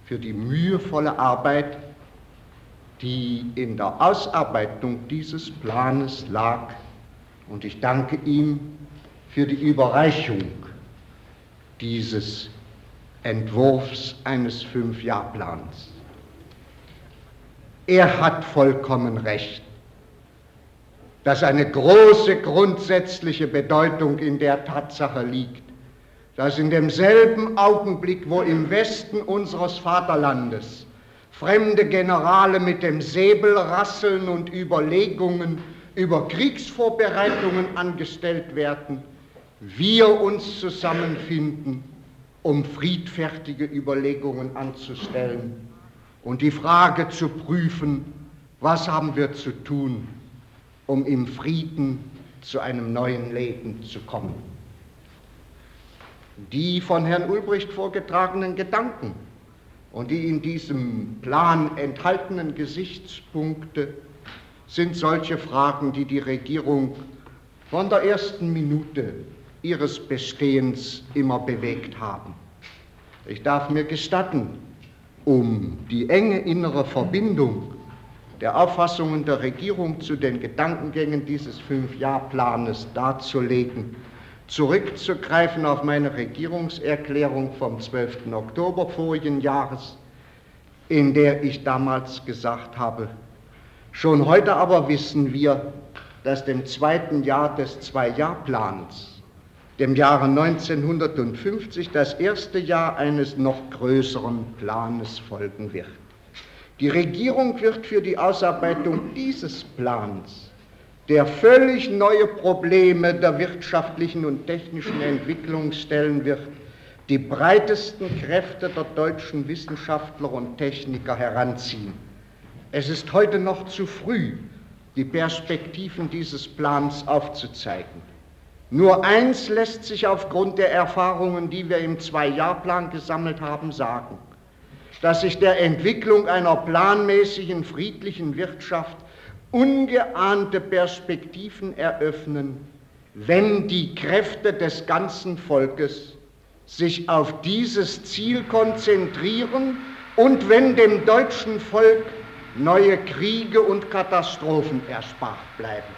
für die mühevolle Arbeit, die in der Ausarbeitung dieses Planes lag. Und ich danke ihm für die Überreichung dieses Entwurfs eines Fünfjahrplans. Er hat vollkommen recht, dass eine große grundsätzliche Bedeutung in der Tatsache liegt, dass in demselben Augenblick, wo im Westen unseres Vaterlandes fremde Generale mit dem Säbel rasseln und Überlegungen über Kriegsvorbereitungen angestellt werden, wir uns zusammenfinden, um friedfertige Überlegungen anzustellen und die Frage zu prüfen, was haben wir zu tun, um im Frieden zu einem neuen Leben zu kommen. Die von Herrn Ulbricht vorgetragenen Gedanken und die in diesem Plan enthaltenen Gesichtspunkte sind solche Fragen, die die Regierung von der ersten Minute ihres Bestehens immer bewegt haben. Ich darf mir gestatten, um die enge innere Verbindung der Auffassungen der Regierung zu den Gedankengängen dieses Fünfjahrplanes darzulegen, zurückzugreifen auf meine Regierungserklärung vom 12. Oktober vorigen Jahres, in der ich damals gesagt habe, schon heute aber wissen wir, dass dem zweiten Jahr des Zwei-Jahr-Plans, dem Jahre 1950, das erste Jahr eines noch größeren Planes folgen wird. Die Regierung wird für die Ausarbeitung dieses Plans der völlig neue Probleme der wirtschaftlichen und technischen Entwicklung stellen wird, die breitesten Kräfte der deutschen Wissenschaftler und Techniker heranziehen. Es ist heute noch zu früh, die Perspektiven dieses Plans aufzuzeigen. Nur eins lässt sich aufgrund der Erfahrungen, die wir im Zwei-Jahr-Plan gesammelt haben, sagen, dass sich der Entwicklung einer planmäßigen, friedlichen Wirtschaft ungeahnte Perspektiven eröffnen, wenn die Kräfte des ganzen Volkes sich auf dieses Ziel konzentrieren und wenn dem deutschen Volk neue Kriege und Katastrophen erspart bleiben.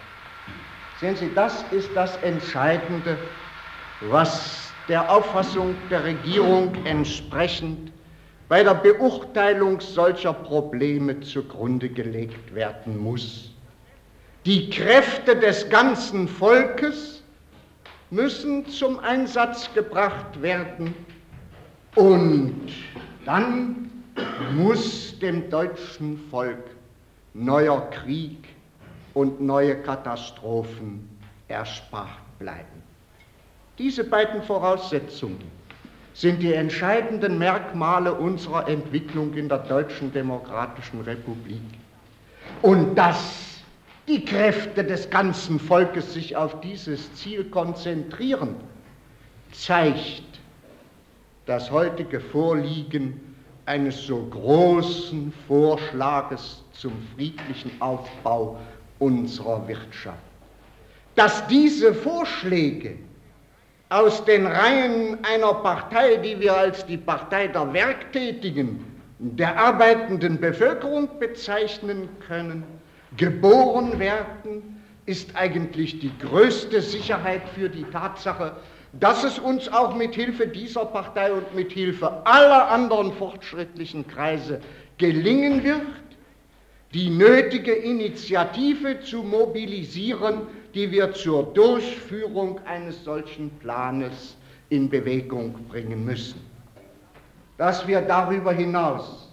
Sehen Sie, das ist das Entscheidende, was der Auffassung der Regierung entsprechend bei der Beurteilung solcher Probleme zugrunde gelegt werden muss. Die Kräfte des ganzen Volkes müssen zum Einsatz gebracht werden und dann muss dem deutschen Volk neuer Krieg und neue Katastrophen erspart bleiben. Diese beiden Voraussetzungen sind die entscheidenden Merkmale unserer Entwicklung in der Deutschen Demokratischen Republik. Und dass die Kräfte des ganzen Volkes sich auf dieses Ziel konzentrieren, zeigt das heutige Vorliegen eines so großen Vorschlages zum friedlichen Aufbau unserer Wirtschaft. Dass diese Vorschläge aus den Reihen einer Partei, die wir als die Partei der Werktätigen, der arbeitenden Bevölkerung bezeichnen können, geboren werden, ist eigentlich die größte Sicherheit für die Tatsache, dass es uns auch mit Hilfe dieser Partei und mit Hilfe aller anderen fortschrittlichen Kreise gelingen wird, die nötige Initiative zu mobilisieren, die wir zur Durchführung eines solchen Planes in Bewegung bringen müssen. Dass wir darüber hinaus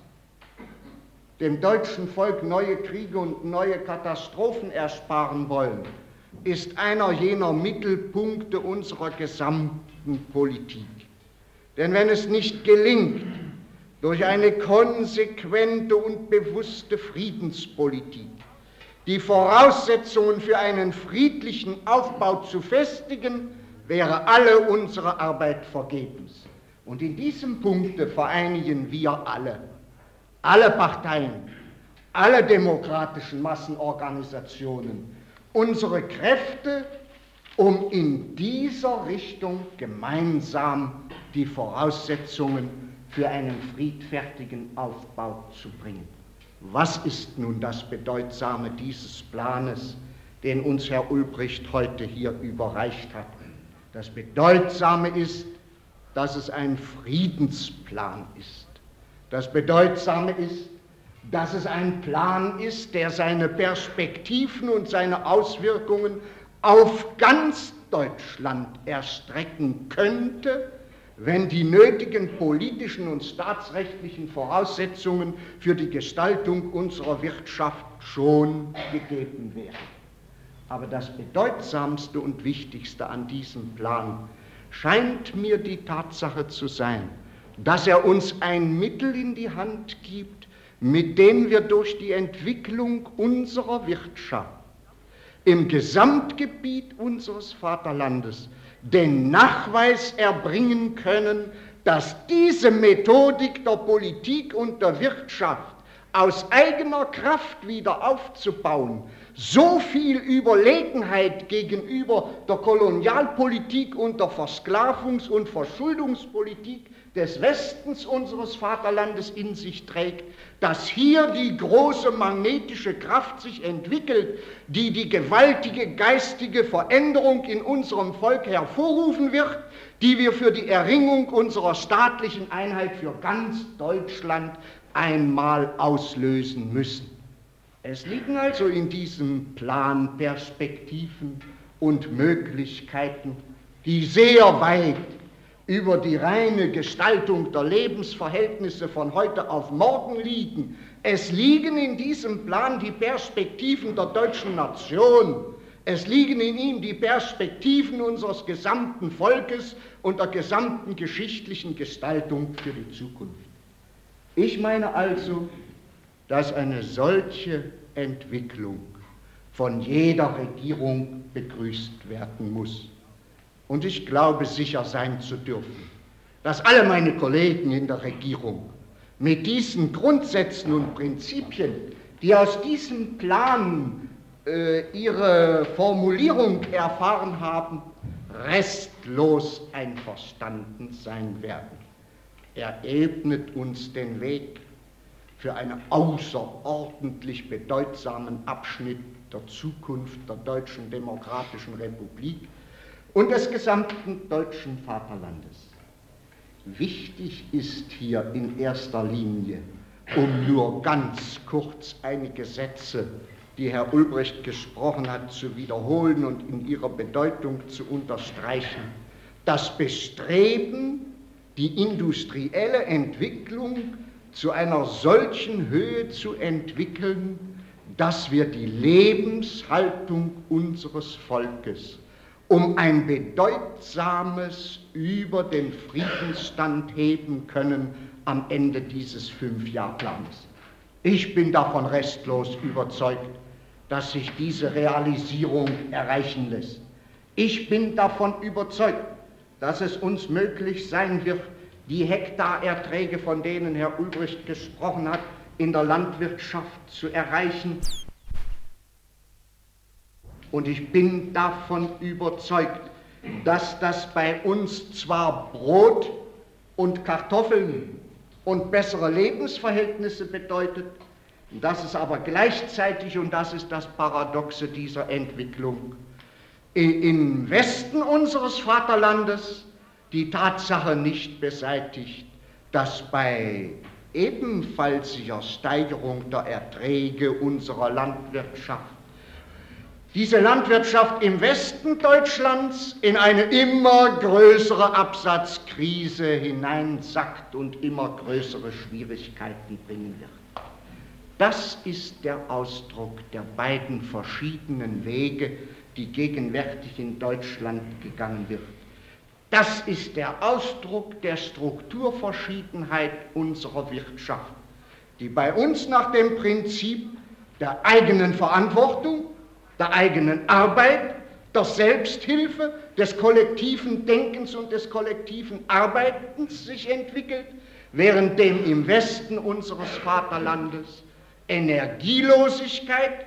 dem deutschen Volk neue Kriege und neue Katastrophen ersparen wollen, ist einer jener Mittelpunkte unserer gesamten Politik. Denn wenn es nicht gelingt, durch eine konsequente und bewusste Friedenspolitik die Voraussetzungen für einen friedlichen Aufbau zu festigen, wäre alle unsere Arbeit vergebens. Und in diesem Punkte vereinigen wir alle alle Parteien, alle demokratischen Massenorganisationen unsere Kräfte, um in dieser Richtung gemeinsam die Voraussetzungen für einen friedfertigen Aufbau zu bringen. Was ist nun das Bedeutsame dieses Planes, den uns Herr Ulbricht heute hier überreicht hat? Das Bedeutsame ist, dass es ein Friedensplan ist. Das Bedeutsame ist, dass es ein Plan ist, der seine Perspektiven und seine Auswirkungen auf ganz Deutschland erstrecken könnte, wenn die nötigen politischen und staatsrechtlichen Voraussetzungen für die Gestaltung unserer Wirtschaft schon gegeben wären. Aber das Bedeutsamste und Wichtigste an diesem Plan scheint mir die Tatsache zu sein, dass er uns ein Mittel in die Hand gibt, mit dem wir durch die Entwicklung unserer Wirtschaft im Gesamtgebiet unseres Vaterlandes den Nachweis erbringen können, dass diese Methodik der Politik und der Wirtschaft aus eigener Kraft wieder aufzubauen, so viel Überlegenheit gegenüber der Kolonialpolitik und der Versklavungs- und Verschuldungspolitik des Westens unseres Vaterlandes in sich trägt, dass hier die große magnetische Kraft sich entwickelt, die die gewaltige geistige Veränderung in unserem Volk hervorrufen wird, die wir für die Erringung unserer staatlichen Einheit für ganz Deutschland einmal auslösen müssen. Es liegen also in diesem Plan Perspektiven und Möglichkeiten, die sehr weit über die reine Gestaltung der Lebensverhältnisse von heute auf morgen liegen. Es liegen in diesem Plan die Perspektiven der deutschen Nation. Es liegen in ihm die Perspektiven unseres gesamten Volkes und der gesamten geschichtlichen Gestaltung für die Zukunft. Ich meine also, dass eine solche Entwicklung von jeder Regierung begrüßt werden muss. Und ich glaube sicher sein zu dürfen, dass alle meine Kollegen in der Regierung mit diesen Grundsätzen und Prinzipien, die aus diesem Plan äh, ihre Formulierung erfahren haben, restlos einverstanden sein werden. Er ebnet uns den Weg für einen außerordentlich bedeutsamen Abschnitt der Zukunft der Deutschen Demokratischen Republik und des gesamten deutschen Vaterlandes. Wichtig ist hier in erster Linie, um nur ganz kurz einige Sätze, die Herr Ulbricht gesprochen hat, zu wiederholen und in ihrer Bedeutung zu unterstreichen, das Bestreben, die industrielle Entwicklung zu einer solchen Höhe zu entwickeln, dass wir die Lebenshaltung unseres Volkes um ein bedeutsames über den Friedensstand heben können am Ende dieses Fünfjahrplans. Ich bin davon restlos überzeugt, dass sich diese Realisierung erreichen lässt. Ich bin davon überzeugt, dass es uns möglich sein wird, die Hektarerträge, von denen Herr Ulbricht gesprochen hat, in der Landwirtschaft zu erreichen. Und ich bin davon überzeugt, dass das bei uns zwar Brot und Kartoffeln und bessere Lebensverhältnisse bedeutet, dass es aber gleichzeitig, und das ist das Paradoxe dieser Entwicklung, im Westen unseres Vaterlandes die Tatsache nicht beseitigt, dass bei ebenfallsiger Steigerung der Erträge unserer Landwirtschaft diese Landwirtschaft im Westen Deutschlands in eine immer größere Absatzkrise hineinsackt und immer größere Schwierigkeiten bringen wird. Das ist der Ausdruck der beiden verschiedenen Wege, die gegenwärtig in Deutschland gegangen wird. Das ist der Ausdruck der Strukturverschiedenheit unserer Wirtschaft, die bei uns nach dem Prinzip der eigenen Verantwortung, der eigenen Arbeit, der Selbsthilfe, des kollektiven Denkens und des kollektiven Arbeitens sich entwickelt, während dem im Westen unseres Vaterlandes Energielosigkeit,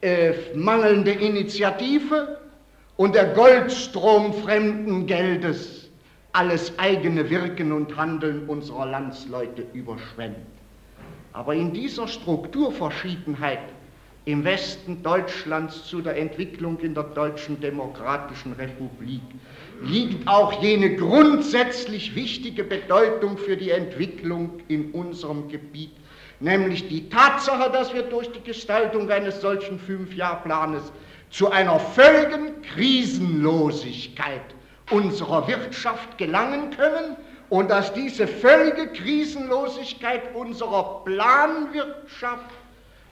äh, mangelnde Initiative und der Goldstrom fremden Geldes alles eigene Wirken und Handeln unserer Landsleute überschwemmt. Aber in dieser Strukturverschiedenheit im Westen Deutschlands zu der Entwicklung in der Deutschen Demokratischen Republik liegt auch jene grundsätzlich wichtige Bedeutung für die Entwicklung in unserem Gebiet, nämlich die Tatsache, dass wir durch die Gestaltung eines solchen Fünfjahrplanes zu einer völligen Krisenlosigkeit unserer Wirtschaft gelangen können und dass diese völlige Krisenlosigkeit unserer Planwirtschaft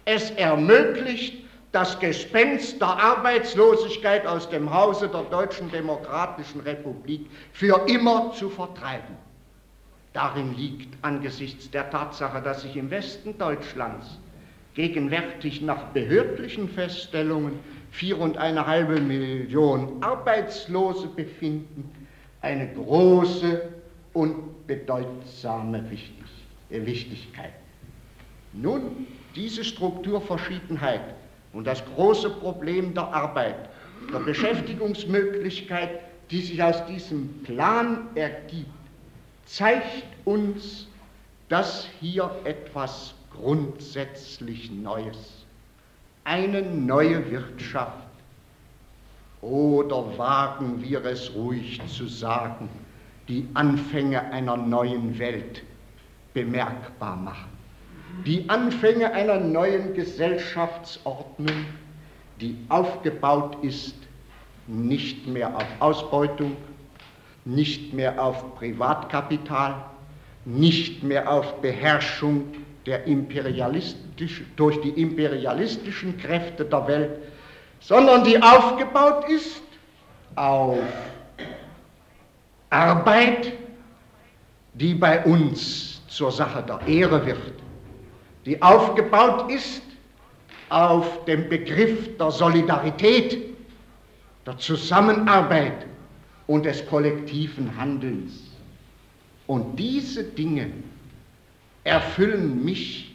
es ermöglicht, das Gespenst der Arbeitslosigkeit aus dem Hause der Deutschen Demokratischen Republik für immer zu vertreiben. Darin liegt angesichts der Tatsache, dass sich im Westen Deutschlands gegenwärtig nach behördlichen Feststellungen vier und eine halbe Million Arbeitslose befinden, eine große und bedeutsame Wichtigkeit. Nun, diese Strukturverschiedenheit und das große Problem der Arbeit, der Beschäftigungsmöglichkeit, die sich aus diesem Plan ergibt, zeigt uns, dass hier etwas grundsätzlich Neues, eine neue Wirtschaft oder wagen wir es ruhig zu sagen, die Anfänge einer neuen Welt bemerkbar machen. Die Anfänge einer neuen Gesellschaftsordnung, die aufgebaut ist nicht mehr auf Ausbeutung, nicht mehr auf Privatkapital, nicht mehr auf Beherrschung der imperialistisch, durch die imperialistischen Kräfte der Welt, sondern die aufgebaut ist auf Arbeit, die bei uns zur Sache der Ehre wird, die aufgebaut ist auf dem Begriff der Solidarität, der Zusammenarbeit und des kollektiven Handelns. Und diese Dinge erfüllen mich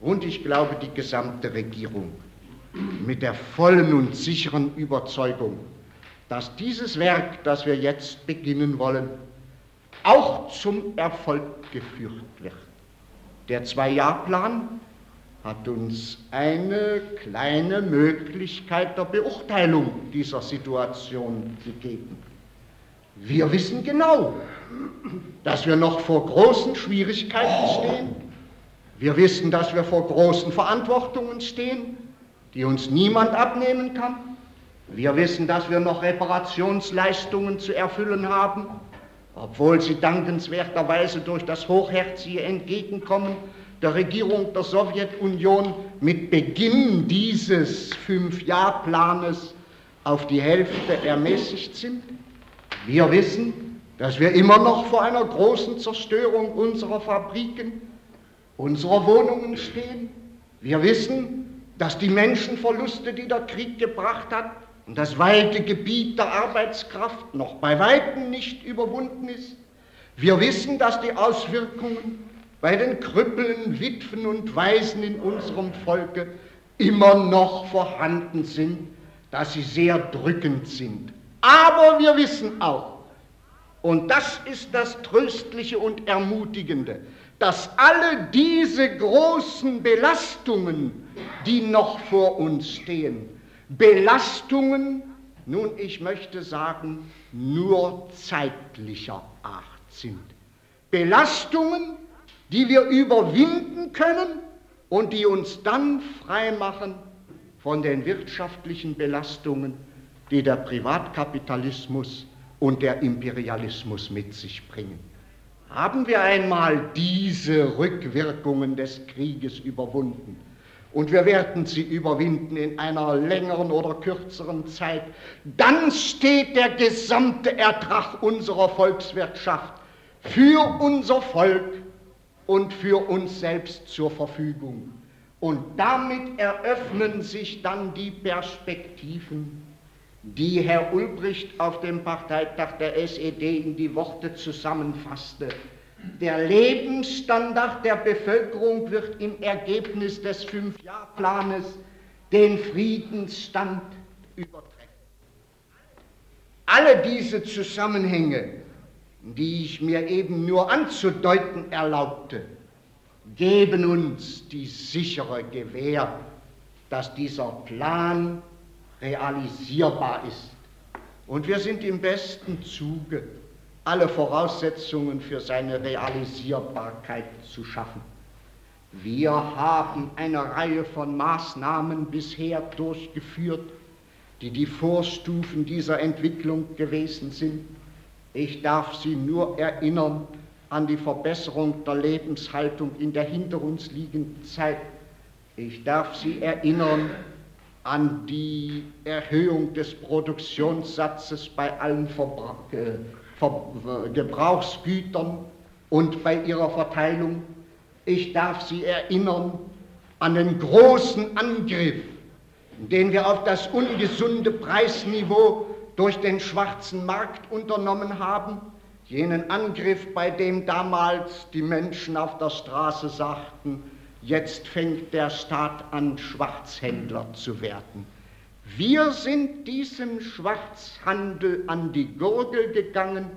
und ich glaube die gesamte Regierung mit der vollen und sicheren Überzeugung, dass dieses Werk, das wir jetzt beginnen wollen, auch zum Erfolg geführt wird. Der Zwei-Jahr-Plan hat uns eine kleine Möglichkeit der Beurteilung dieser Situation gegeben. Wir wissen genau, dass wir noch vor großen Schwierigkeiten stehen. Wir wissen, dass wir vor großen Verantwortungen stehen, die uns niemand abnehmen kann. Wir wissen, dass wir noch Reparationsleistungen zu erfüllen haben, obwohl sie dankenswerterweise durch das hochherzige Entgegenkommen der Regierung der Sowjetunion mit Beginn dieses Fünfjahrplanes auf die Hälfte ermäßigt sind. Wir wissen, dass wir immer noch vor einer großen Zerstörung unserer Fabriken, unserer Wohnungen stehen. Wir wissen, dass die Menschenverluste, die der Krieg gebracht hat, und das weite Gebiet der Arbeitskraft noch bei weitem nicht überwunden ist. Wir wissen, dass die Auswirkungen bei den Krüppeln, Witwen und Waisen in unserem Volke immer noch vorhanden sind, dass sie sehr drückend sind. Aber wir wissen auch, und das ist das Tröstliche und Ermutigende, dass alle diese großen Belastungen, die noch vor uns stehen, Belastungen, nun ich möchte sagen, nur zeitlicher Art sind. Belastungen, die wir überwinden können und die uns dann freimachen von den wirtschaftlichen Belastungen, die der Privatkapitalismus und der Imperialismus mit sich bringen. Haben wir einmal diese Rückwirkungen des Krieges überwunden und wir werden sie überwinden in einer längeren oder kürzeren Zeit, dann steht der gesamte Ertrag unserer Volkswirtschaft für unser Volk und für uns selbst zur Verfügung. Und damit eröffnen sich dann die Perspektiven, die Herr Ulbricht auf dem Parteitag der SED in die Worte zusammenfasste. Der Lebensstandard der Bevölkerung wird im Ergebnis des Fünfjahrplanes den Friedensstand übertreffen. Alle diese Zusammenhänge, die ich mir eben nur anzudeuten erlaubte, geben uns die sichere Gewähr, dass dieser Plan realisierbar ist. Und wir sind im besten Zuge, alle Voraussetzungen für seine Realisierbarkeit zu schaffen. Wir haben eine Reihe von Maßnahmen bisher durchgeführt, die die Vorstufen dieser Entwicklung gewesen sind. Ich darf Sie nur erinnern an die Verbesserung der Lebenshaltung in der hinter uns liegenden Zeit. Ich darf Sie erinnern an die Erhöhung des Produktionssatzes bei allen Verbra Ver Gebrauchsgütern und bei ihrer Verteilung. Ich darf Sie erinnern an den großen Angriff, den wir auf das ungesunde Preisniveau durch den schwarzen Markt unternommen haben, jenen Angriff, bei dem damals die Menschen auf der Straße sagten, Jetzt fängt der Staat an, Schwarzhändler zu werden. Wir sind diesem Schwarzhandel an die Gurgel gegangen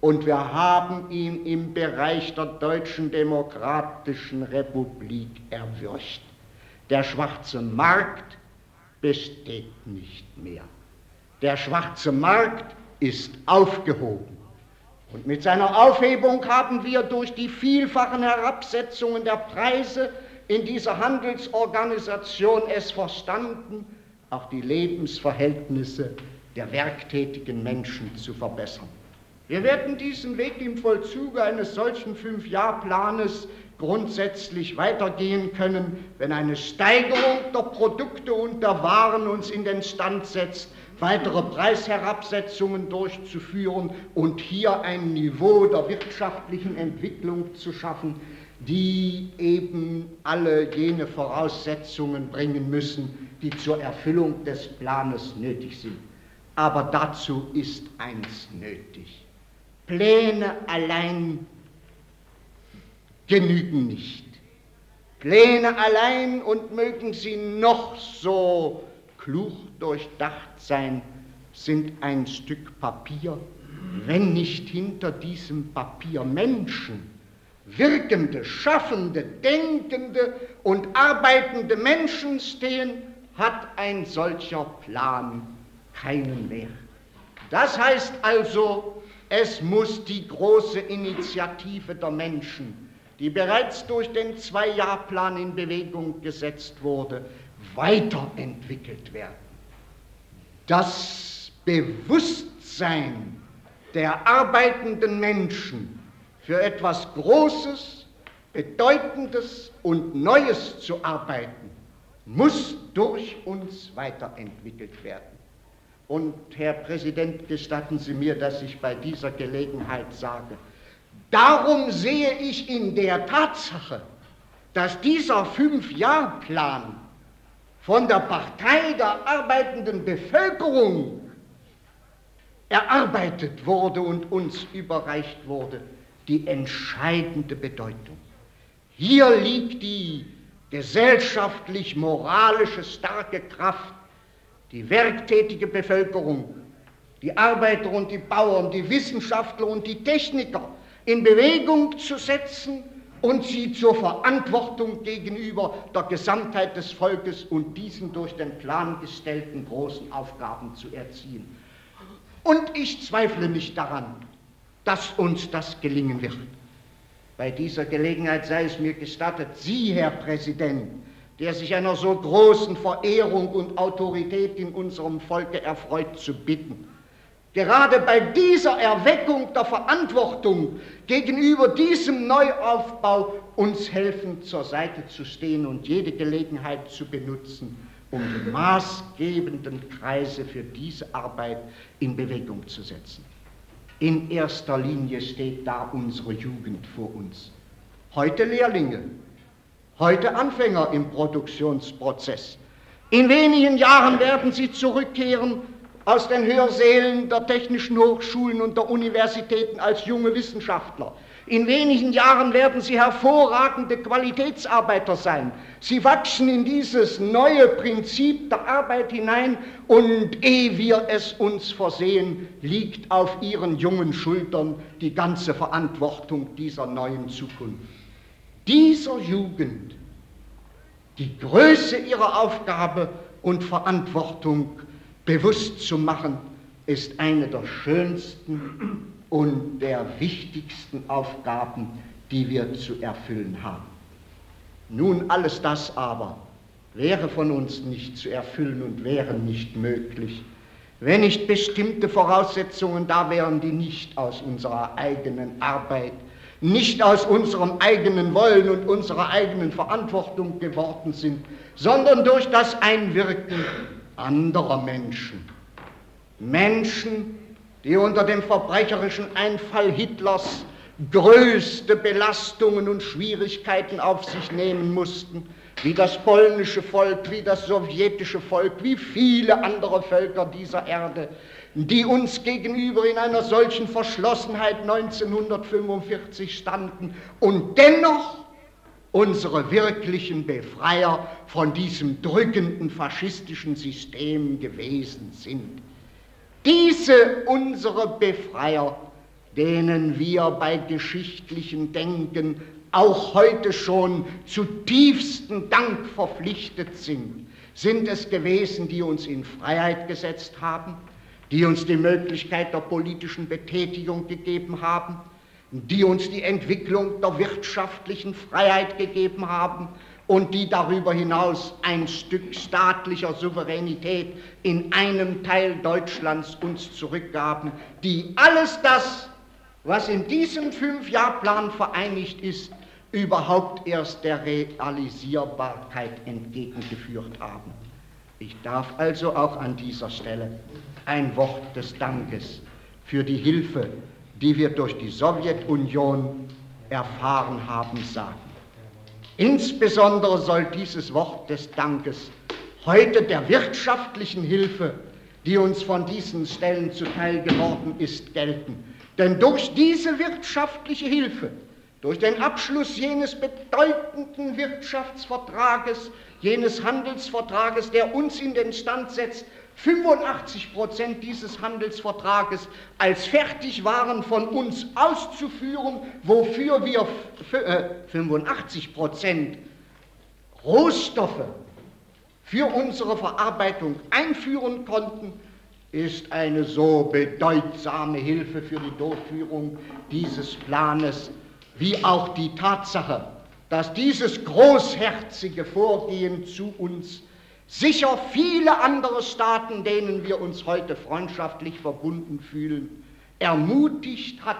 und wir haben ihn im Bereich der Deutschen Demokratischen Republik erwürcht. Der schwarze Markt besteht nicht mehr. Der schwarze Markt ist aufgehoben. Und mit seiner Aufhebung haben wir durch die vielfachen Herabsetzungen der Preise in dieser Handelsorganisation es verstanden, auch die Lebensverhältnisse der werktätigen Menschen zu verbessern. Wir werden diesen Weg im Vollzuge eines solchen Fünfjahrplanes grundsätzlich weitergehen können, wenn eine Steigerung der Produkte und der Waren uns in den Stand setzt, weitere Preisherabsetzungen durchzuführen und hier ein Niveau der wirtschaftlichen Entwicklung zu schaffen, die eben alle jene Voraussetzungen bringen müssen, die zur Erfüllung des Planes nötig sind. Aber dazu ist eins nötig. Pläne allein genügen nicht. Pläne allein und mögen sie noch so klug durchdacht sein, sind ein Stück Papier, wenn nicht hinter diesem Papier Menschen wirkende, schaffende, denkende und arbeitende Menschen stehen, hat ein solcher Plan keinen Wert. Das heißt also, es muss die große Initiative der Menschen, die bereits durch den Zwei-Jahr-Plan in Bewegung gesetzt wurde, weiterentwickelt werden. Das Bewusstsein der arbeitenden Menschen für etwas Großes, Bedeutendes und Neues zu arbeiten, muss durch uns weiterentwickelt werden. Und Herr Präsident, gestatten Sie mir, dass ich bei dieser Gelegenheit sage, darum sehe ich in der Tatsache, dass dieser Fünf-Jahr-Plan von der Partei der arbeitenden Bevölkerung erarbeitet wurde und uns überreicht wurde, die entscheidende Bedeutung. Hier liegt die gesellschaftlich-moralische starke Kraft, die werktätige Bevölkerung, die Arbeiter und die Bauern, die Wissenschaftler und die Techniker in Bewegung zu setzen und sie zur Verantwortung gegenüber der Gesamtheit des Volkes und diesen durch den Plan gestellten großen Aufgaben zu erziehen. Und ich zweifle nicht daran, dass uns das gelingen wird. Bei dieser Gelegenheit sei es mir gestattet, Sie, Herr Präsident, der sich einer so großen Verehrung und Autorität in unserem Volke erfreut, zu bitten, gerade bei dieser Erweckung der Verantwortung gegenüber diesem Neuaufbau uns helfen, zur Seite zu stehen und jede Gelegenheit zu benutzen, um die maßgebenden Kreise für diese Arbeit in Bewegung zu setzen. In erster Linie steht da unsere Jugend vor uns. Heute Lehrlinge, heute Anfänger im Produktionsprozess. In wenigen Jahren werden sie zurückkehren aus den Hörsälen der technischen Hochschulen und der Universitäten als junge Wissenschaftler. In wenigen Jahren werden sie hervorragende Qualitätsarbeiter sein. Sie wachsen in dieses neue Prinzip der Arbeit hinein und ehe wir es uns versehen, liegt auf ihren jungen Schultern die ganze Verantwortung dieser neuen Zukunft. Dieser Jugend die Größe ihrer Aufgabe und Verantwortung bewusst zu machen, ist eine der schönsten und der wichtigsten Aufgaben, die wir zu erfüllen haben. Nun, alles das aber wäre von uns nicht zu erfüllen und wäre nicht möglich, wenn nicht bestimmte Voraussetzungen da wären, die nicht aus unserer eigenen Arbeit, nicht aus unserem eigenen Wollen und unserer eigenen Verantwortung geworden sind, sondern durch das Einwirken anderer Menschen. Menschen, die unter dem verbrecherischen Einfall Hitlers größte Belastungen und Schwierigkeiten auf sich nehmen mussten, wie das polnische Volk, wie das sowjetische Volk, wie viele andere Völker dieser Erde, die uns gegenüber in einer solchen Verschlossenheit 1945 standen und dennoch unsere wirklichen Befreier von diesem drückenden faschistischen System gewesen sind. Diese unsere Befreier, denen wir bei geschichtlichem Denken auch heute schon zu tiefstem Dank verpflichtet sind, sind es gewesen, die uns in Freiheit gesetzt haben, die uns die Möglichkeit der politischen Betätigung gegeben haben, die uns die Entwicklung der wirtschaftlichen Freiheit gegeben haben und die darüber hinaus ein Stück staatlicher Souveränität in einem Teil Deutschlands uns zurückgaben, die alles das, was in diesem Fünfjahrplan vereinigt ist, überhaupt erst der Realisierbarkeit entgegengeführt haben. Ich darf also auch an dieser Stelle ein Wort des Dankes für die Hilfe, die wir durch die Sowjetunion erfahren haben, sagen. Insbesondere soll dieses Wort des Dankes heute der wirtschaftlichen Hilfe, die uns von diesen Stellen zuteil geworden ist, gelten. Denn durch diese wirtschaftliche Hilfe, durch den Abschluss jenes bedeutenden Wirtschaftsvertrages, jenes Handelsvertrages, der uns in den Stand setzt, 85 Prozent dieses Handelsvertrages als Fertigwaren von uns auszuführen, wofür wir 85 äh, Prozent Rohstoffe für unsere Verarbeitung einführen konnten, ist eine so bedeutsame Hilfe für die Durchführung dieses Planes, wie auch die Tatsache, dass dieses großherzige Vorgehen zu uns sicher viele andere Staaten, denen wir uns heute freundschaftlich verbunden fühlen, ermutigt hat,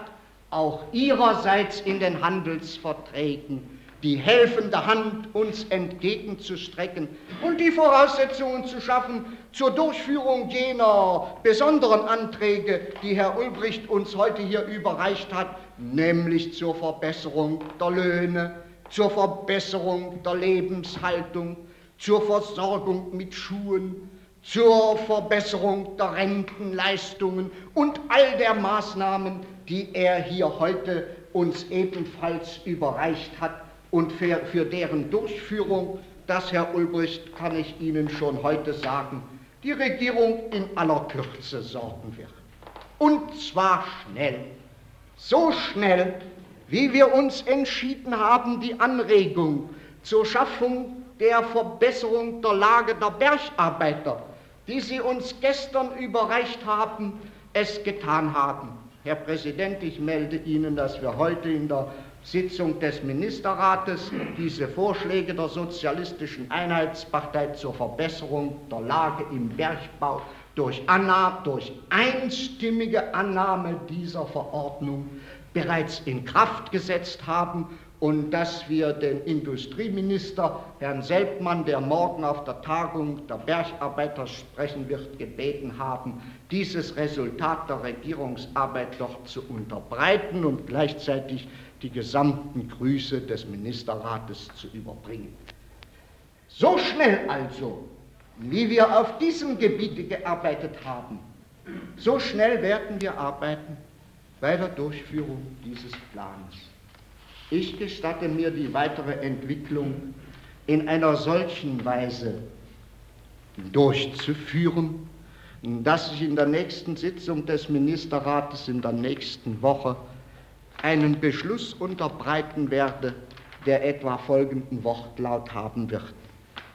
auch ihrerseits in den Handelsverträgen die helfende Hand uns entgegenzustrecken und die Voraussetzungen zu schaffen zur Durchführung jener besonderen Anträge, die Herr Ulbricht uns heute hier überreicht hat, nämlich zur Verbesserung der Löhne, zur Verbesserung der Lebenshaltung, zur Versorgung mit Schuhen, zur Verbesserung der Rentenleistungen und all der Maßnahmen, die er hier heute uns ebenfalls überreicht hat und für, für deren Durchführung, das, Herr Ulbricht, kann ich Ihnen schon heute sagen, die Regierung in aller Kürze sorgen wird. Und zwar schnell. So schnell, wie wir uns entschieden haben, die Anregung zur Schaffung der Verbesserung der Lage der Bergarbeiter, die Sie uns gestern überreicht haben, es getan haben. Herr Präsident, ich melde Ihnen, dass wir heute in der Sitzung des Ministerrates diese Vorschläge der Sozialistischen Einheitspartei zur Verbesserung der Lage im Bergbau durch, Annahme, durch einstimmige Annahme dieser Verordnung bereits in Kraft gesetzt haben und dass wir den Industrieminister, Herrn Selbmann, der morgen auf der Tagung der Bergarbeiter sprechen wird, gebeten haben, dieses Resultat der Regierungsarbeit doch zu unterbreiten und gleichzeitig die gesamten Grüße des Ministerrates zu überbringen. So schnell also, wie wir auf diesem Gebiete gearbeitet haben, so schnell werden wir arbeiten bei der Durchführung dieses Planes. Ich gestatte mir die weitere Entwicklung in einer solchen Weise durchzuführen, dass ich in der nächsten Sitzung des Ministerrates in der nächsten Woche einen Beschluss unterbreiten werde, der etwa folgenden Wortlaut haben wird.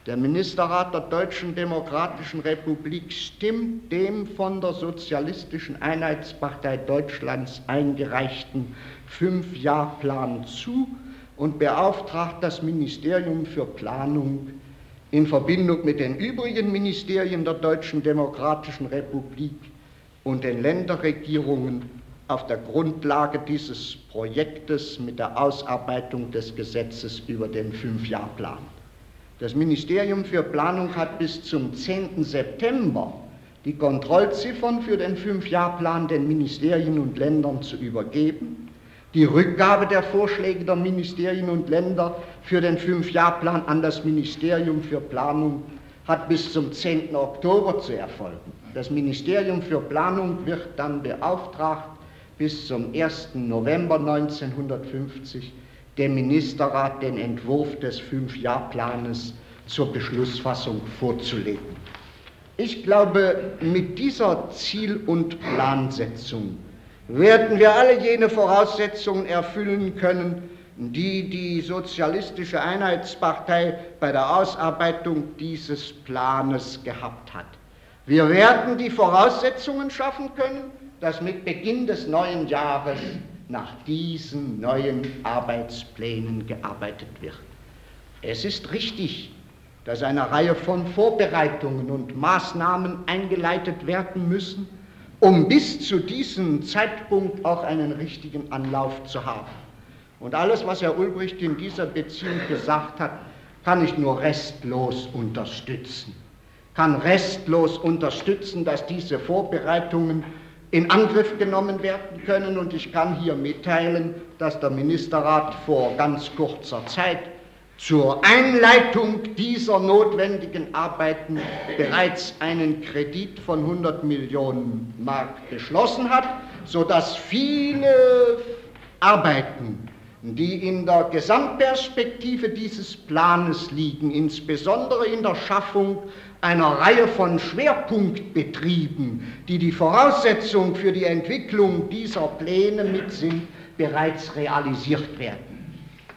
Der Ministerrat der Deutschen Demokratischen Republik stimmt dem von der Sozialistischen Einheitspartei Deutschlands eingereichten Fünfjahrplan zu und beauftragt das Ministerium für Planung in Verbindung mit den übrigen Ministerien der Deutschen Demokratischen Republik und den Länderregierungen auf der Grundlage dieses Projektes mit der Ausarbeitung des Gesetzes über den Fünfjahrplan. Das Ministerium für Planung hat bis zum 10. September die Kontrollziffern für den Fünfjahrplan den Ministerien und Ländern zu übergeben die Rückgabe der Vorschläge der Ministerien und Länder für den Fünfjahrplan an das Ministerium für Planung hat bis zum 10. Oktober zu erfolgen. Das Ministerium für Planung wird dann beauftragt, bis zum 1. November 1950 dem Ministerrat den Entwurf des Fünfjahrplanes zur Beschlussfassung vorzulegen. Ich glaube, mit dieser Ziel- und Plansetzung werden wir alle jene Voraussetzungen erfüllen können, die die Sozialistische Einheitspartei bei der Ausarbeitung dieses Planes gehabt hat. Wir werden die Voraussetzungen schaffen können, dass mit Beginn des neuen Jahres nach diesen neuen Arbeitsplänen gearbeitet wird. Es ist richtig, dass eine Reihe von Vorbereitungen und Maßnahmen eingeleitet werden müssen, um bis zu diesem Zeitpunkt auch einen richtigen Anlauf zu haben. Und alles, was Herr Ulbricht in dieser Beziehung gesagt hat, kann ich nur restlos unterstützen. Kann restlos unterstützen, dass diese Vorbereitungen in Angriff genommen werden können. Und ich kann hier mitteilen, dass der Ministerrat vor ganz kurzer Zeit zur Einleitung dieser notwendigen Arbeiten bereits einen Kredit von 100 Millionen Mark beschlossen hat, sodass viele Arbeiten, die in der Gesamtperspektive dieses Planes liegen, insbesondere in der Schaffung einer Reihe von Schwerpunktbetrieben, die die Voraussetzung für die Entwicklung dieser Pläne mit sind, bereits realisiert werden.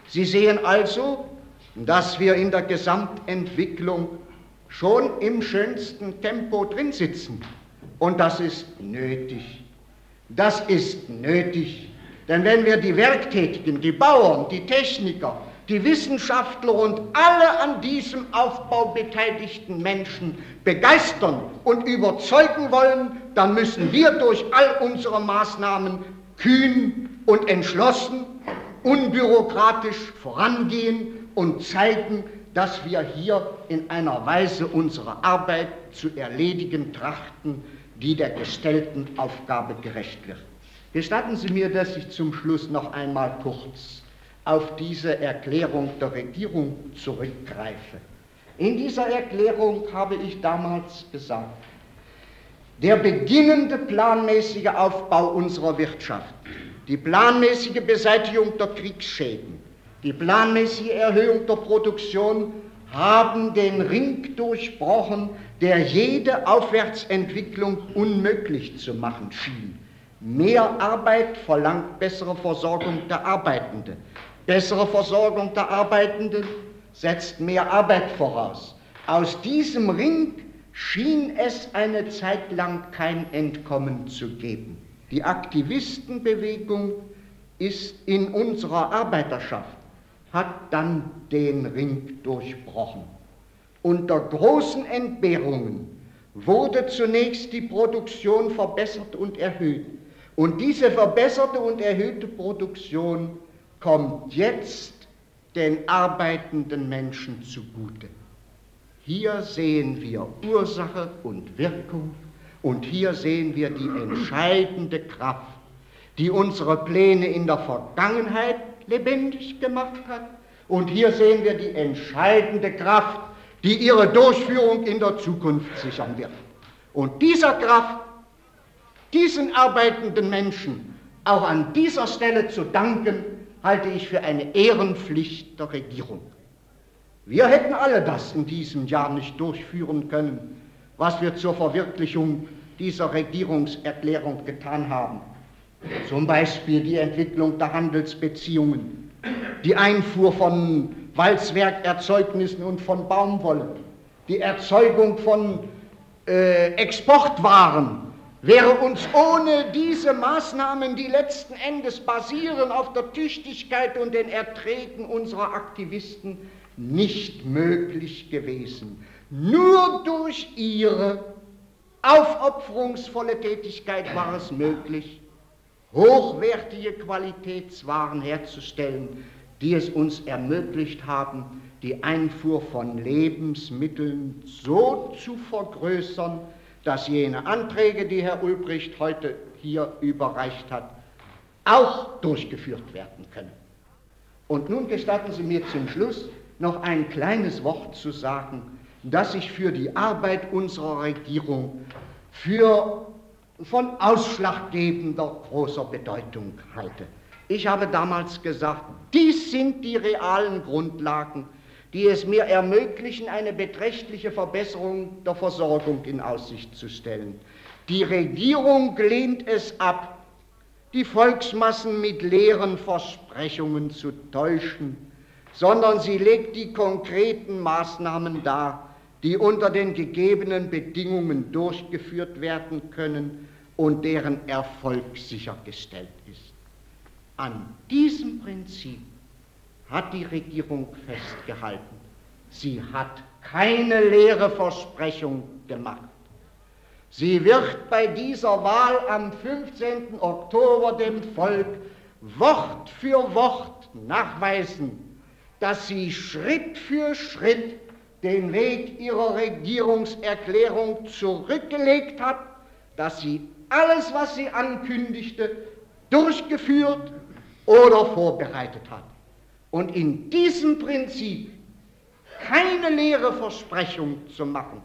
Sie sehen also, dass wir in der Gesamtentwicklung schon im schönsten Tempo drin sitzen. Und das ist nötig. Das ist nötig. Denn wenn wir die Werktätigen, die Bauern, die Techniker, die Wissenschaftler und alle an diesem Aufbau beteiligten Menschen begeistern und überzeugen wollen, dann müssen wir durch all unsere Maßnahmen kühn und entschlossen, unbürokratisch vorangehen und zeigen, dass wir hier in einer Weise unsere Arbeit zu erledigen trachten, die der gestellten Aufgabe gerecht wird. Gestatten Sie mir, dass ich zum Schluss noch einmal kurz auf diese Erklärung der Regierung zurückgreife. In dieser Erklärung habe ich damals gesagt, der beginnende planmäßige Aufbau unserer Wirtschaft, die planmäßige Beseitigung der Kriegsschäden, die planmäßige Erhöhung der Produktion haben den Ring durchbrochen, der jede Aufwärtsentwicklung unmöglich zu machen schien. Mehr Arbeit verlangt bessere Versorgung der Arbeitenden. Bessere Versorgung der Arbeitenden setzt mehr Arbeit voraus. Aus diesem Ring schien es eine Zeit lang kein Entkommen zu geben. Die Aktivistenbewegung ist in unserer Arbeiterschaft, hat dann den Ring durchbrochen. Unter großen Entbehrungen wurde zunächst die Produktion verbessert und erhöht. Und diese verbesserte und erhöhte Produktion kommt jetzt den arbeitenden Menschen zugute. Hier sehen wir Ursache und Wirkung und hier sehen wir die entscheidende Kraft, die unsere Pläne in der Vergangenheit lebendig gemacht hat und hier sehen wir die entscheidende Kraft, die ihre Durchführung in der Zukunft sichern wird. Und dieser Kraft, diesen arbeitenden Menschen auch an dieser Stelle zu danken, halte ich für eine Ehrenpflicht der Regierung. Wir hätten alle das in diesem Jahr nicht durchführen können, was wir zur Verwirklichung dieser Regierungserklärung getan haben. Zum Beispiel die Entwicklung der Handelsbeziehungen, die Einfuhr von Walzwerkerzeugnissen und von Baumwolle, die Erzeugung von äh, Exportwaren, wäre uns ohne diese Maßnahmen, die letzten Endes basieren auf der Tüchtigkeit und den Erträgen unserer Aktivisten, nicht möglich gewesen. Nur durch ihre aufopferungsvolle Tätigkeit war es möglich, hochwertige Qualitätswaren herzustellen, die es uns ermöglicht haben, die Einfuhr von Lebensmitteln so zu vergrößern, dass jene Anträge, die Herr Ulbricht heute hier überreicht hat, auch durchgeführt werden können. Und nun gestatten Sie mir zum Schluss noch ein kleines Wort zu sagen, das ich für die Arbeit unserer Regierung für von ausschlaggebender großer Bedeutung halte. Ich habe damals gesagt, dies sind die realen Grundlagen, die es mir ermöglichen, eine beträchtliche Verbesserung der Versorgung in Aussicht zu stellen. Die Regierung lehnt es ab, die Volksmassen mit leeren Versprechungen zu täuschen, sondern sie legt die konkreten Maßnahmen dar, die unter den gegebenen Bedingungen durchgeführt werden können und deren Erfolg sichergestellt ist. An diesem Prinzip hat die Regierung festgehalten. Sie hat keine leere Versprechung gemacht. Sie wird bei dieser Wahl am 15. Oktober dem Volk Wort für Wort nachweisen, dass sie Schritt für Schritt den Weg ihrer Regierungserklärung zurückgelegt hat, dass sie alles, was sie ankündigte, durchgeführt oder vorbereitet hat. Und in diesem Prinzip keine leere Versprechung zu machen,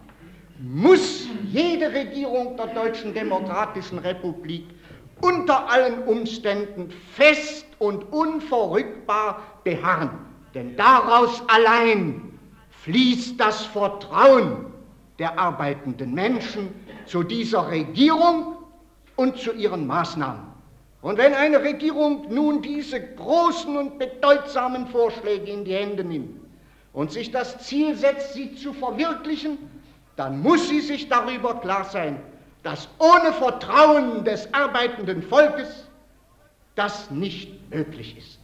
muss jede Regierung der Deutschen Demokratischen Republik unter allen Umständen fest und unverrückbar beharren. Denn daraus allein fließt das Vertrauen der arbeitenden Menschen zu dieser Regierung und zu ihren Maßnahmen. Und wenn eine Regierung nun diese großen und bedeutsamen Vorschläge in die Hände nimmt und sich das Ziel setzt, sie zu verwirklichen, dann muss sie sich darüber klar sein, dass ohne Vertrauen des arbeitenden Volkes das nicht möglich ist.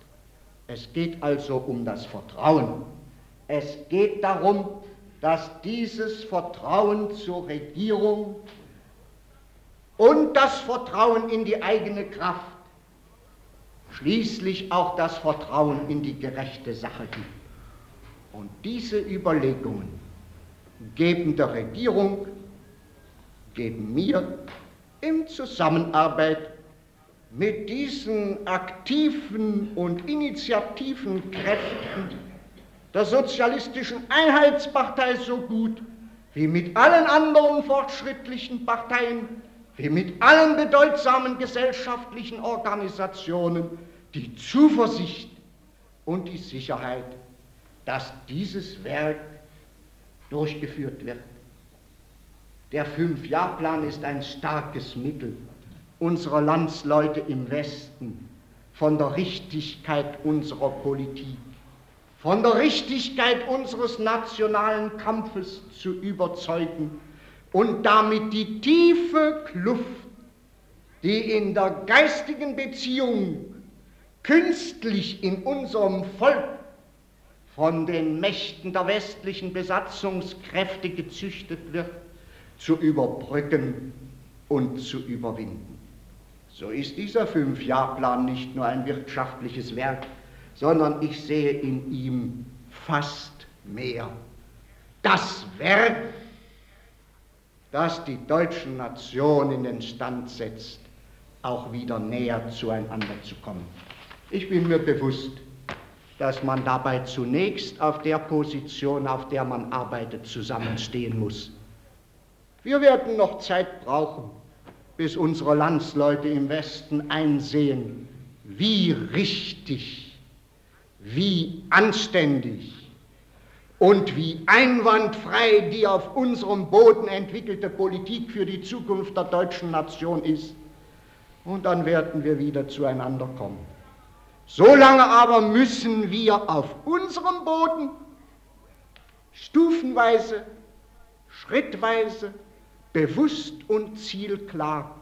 Es geht also um das Vertrauen. Es geht darum, dass dieses Vertrauen zur Regierung und das Vertrauen in die eigene Kraft, schließlich auch das Vertrauen in die gerechte Sache gibt. Und diese Überlegungen geben der Regierung, geben mir in Zusammenarbeit mit diesen aktiven und initiativen Kräften der Sozialistischen Einheitspartei so gut wie mit allen anderen fortschrittlichen Parteien wie mit allen bedeutsamen gesellschaftlichen Organisationen die Zuversicht und die Sicherheit, dass dieses Werk durchgeführt wird. Der Fünfjahrplan ist ein starkes Mittel unserer Landsleute im Westen von der Richtigkeit unserer Politik, von der Richtigkeit unseres nationalen Kampfes zu überzeugen und damit die tiefe Kluft, die in der geistigen Beziehung künstlich in unserem Volk von den Mächten der westlichen Besatzungskräfte gezüchtet wird, zu überbrücken und zu überwinden. So ist dieser Fünfjahrplan nicht nur ein wirtschaftliches Werk, sondern ich sehe in ihm fast mehr. Das Werk, das die deutsche Nation in den Stand setzt, auch wieder näher zueinander zu kommen. Ich bin mir bewusst, dass man dabei zunächst auf der Position, auf der man arbeitet, zusammenstehen muss. Wir werden noch Zeit brauchen, bis unsere Landsleute im Westen einsehen, wie richtig, wie anständig und wie einwandfrei die auf unserem Boden entwickelte Politik für die Zukunft der deutschen Nation ist. Und dann werden wir wieder zueinander kommen. Solange aber müssen wir auf unserem Boden stufenweise, schrittweise bewusst und zielklar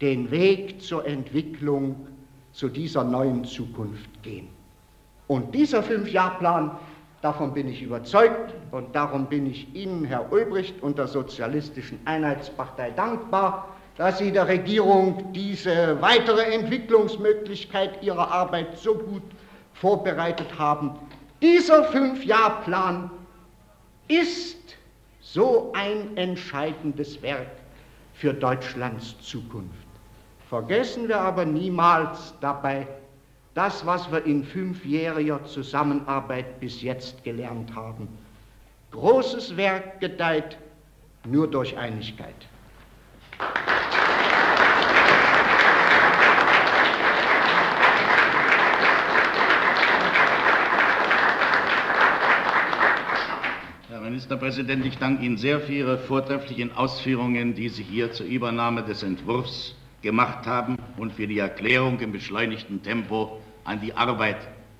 den Weg zur Entwicklung zu dieser neuen Zukunft gehen. Und dieser Fünfjahrplan, davon bin ich überzeugt und darum bin ich Ihnen, Herr Ulbricht und der Sozialistischen Einheitspartei dankbar, dass Sie der Regierung diese weitere Entwicklungsmöglichkeit Ihrer Arbeit so gut vorbereitet haben. Dieser Fünfjahrplan ist so ein entscheidendes Werk für Deutschlands Zukunft. Vergessen wir aber niemals dabei das, was wir in fünfjähriger Zusammenarbeit bis jetzt gelernt haben. Großes Werk gedeiht nur durch Einigkeit. Ministerpräsident, ich danke Ihnen sehr für Ihre vortrefflichen Ausführungen, die Sie hier zur Übernahme des Entwurfs gemacht haben und für die Erklärung im beschleunigten Tempo an die Arbeit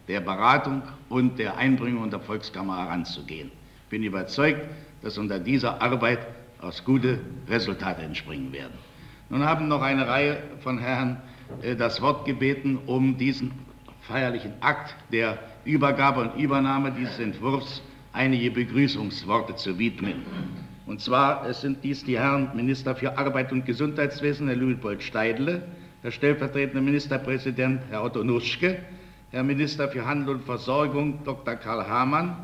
der Beratung und der Einbringung der Volkskammer heranzugehen. Ich bin überzeugt, dass unter dieser Arbeit aus gute Resultate entspringen werden. Nun haben noch eine Reihe von Herren äh, das Wort gebeten, um diesen feierlichen Akt der Übergabe und Übernahme dieses Entwurfs einige Begrüßungsworte zu widmen. Und zwar sind dies die Herren Minister für Arbeit und Gesundheitswesen, Herr Luitpold Steidle, der stellvertretende Ministerpräsident, Herr Otto Nuschke, Herr Minister für Handel und Versorgung, Dr. Karl Hamann,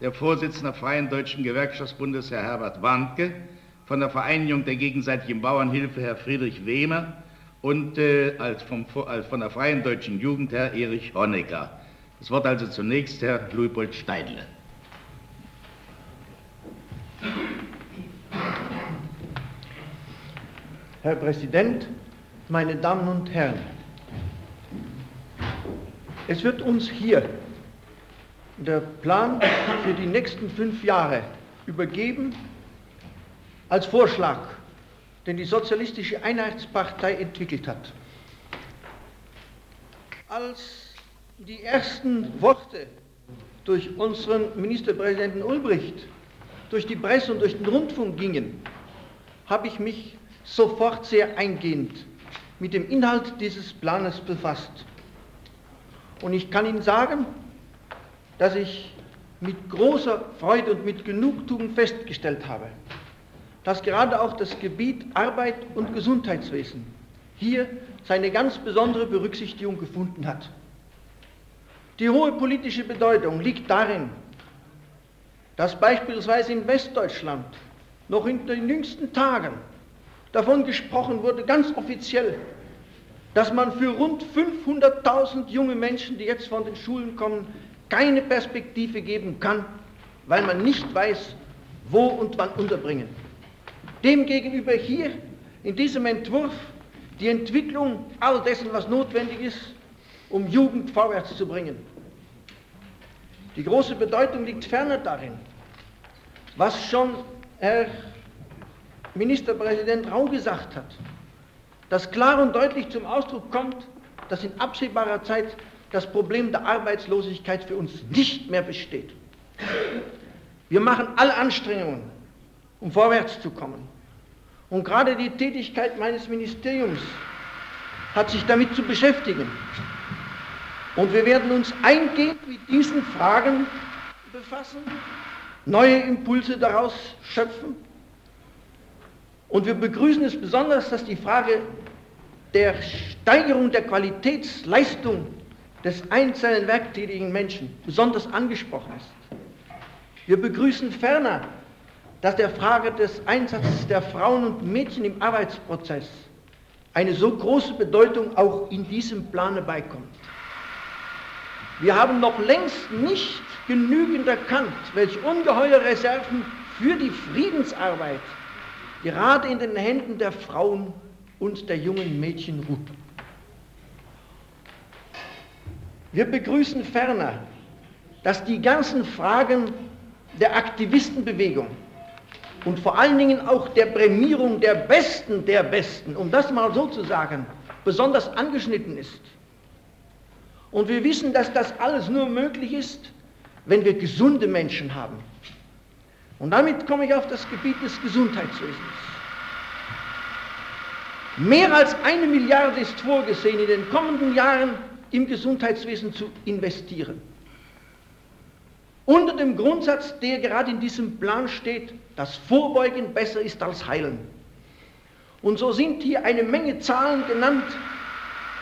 der Vorsitzende Freien Deutschen Gewerkschaftsbundes, Herr Herbert Warnke, von der Vereinigung der gegenseitigen Bauernhilfe, Herr Friedrich Wehmer und äh, als vom, als von der Freien Deutschen Jugend, Herr Erich Honecker. Das Wort also zunächst Herr Luitpold Steidle. Herr Präsident, meine Damen und Herren, es wird uns hier der Plan für die nächsten fünf Jahre übergeben als Vorschlag, den die Sozialistische Einheitspartei entwickelt hat. Als die ersten Worte durch unseren Ministerpräsidenten Ulbricht durch die Presse und durch den Rundfunk gingen, habe ich mich sofort sehr eingehend mit dem Inhalt dieses Planes befasst. Und ich kann Ihnen sagen, dass ich mit großer Freude und mit Genugtuung festgestellt habe, dass gerade auch das Gebiet Arbeit und Gesundheitswesen hier seine ganz besondere Berücksichtigung gefunden hat. Die hohe politische Bedeutung liegt darin, dass beispielsweise in Westdeutschland noch in den jüngsten Tagen davon gesprochen wurde, ganz offiziell, dass man für rund 500.000 junge Menschen, die jetzt von den Schulen kommen, keine Perspektive geben kann, weil man nicht weiß, wo und wann unterbringen. Demgegenüber hier in diesem Entwurf die Entwicklung all dessen, was notwendig ist, um Jugend vorwärts zu bringen. Die große Bedeutung liegt ferner darin, was schon Herr Ministerpräsident Rau gesagt hat, dass klar und deutlich zum Ausdruck kommt, dass in absehbarer Zeit das Problem der Arbeitslosigkeit für uns nicht mehr besteht. Wir machen alle Anstrengungen, um vorwärts zu kommen. Und gerade die Tätigkeit meines Ministeriums hat sich damit zu beschäftigen. Und wir werden uns eingehend mit diesen Fragen befassen, neue Impulse daraus schöpfen. Und wir begrüßen es besonders, dass die Frage der Steigerung der Qualitätsleistung des einzelnen werktätigen Menschen besonders angesprochen ist. Wir begrüßen ferner, dass der Frage des Einsatzes der Frauen und Mädchen im Arbeitsprozess eine so große Bedeutung auch in diesem Plane beikommt. Wir haben noch längst nicht genügend erkannt, welche ungeheure Reserven für die Friedensarbeit gerade in den Händen der Frauen und der jungen Mädchen ruht. Wir begrüßen ferner, dass die ganzen Fragen der Aktivistenbewegung und vor allen Dingen auch der Prämierung der Besten der Besten, um das mal so zu sagen, besonders angeschnitten ist. Und wir wissen, dass das alles nur möglich ist, wenn wir gesunde Menschen haben. Und damit komme ich auf das Gebiet des Gesundheitswesens. Mehr als eine Milliarde ist vorgesehen, in den kommenden Jahren im Gesundheitswesen zu investieren. Unter dem Grundsatz, der gerade in diesem Plan steht, dass Vorbeugen besser ist als Heilen. Und so sind hier eine Menge Zahlen genannt,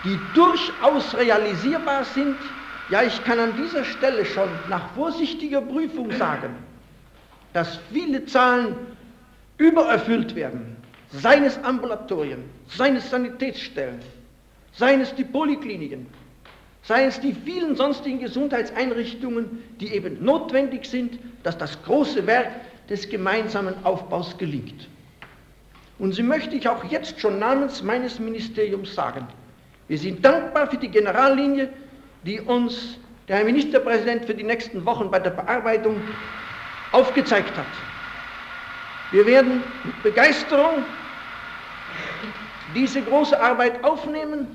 die durchaus realisierbar sind. Ja, ich kann an dieser Stelle schon nach vorsichtiger Prüfung sagen, dass viele Zahlen übererfüllt werden, seien es Ambulatorien, seien es Sanitätsstellen, seien es die Polikliniken, seien es die vielen sonstigen Gesundheitseinrichtungen, die eben notwendig sind, dass das große Werk des gemeinsamen Aufbaus gelingt. Und sie möchte ich auch jetzt schon namens meines Ministeriums sagen. Wir sind dankbar für die Generallinie, die uns der Herr Ministerpräsident für die nächsten Wochen bei der Bearbeitung aufgezeigt hat. Wir werden mit Begeisterung diese große Arbeit aufnehmen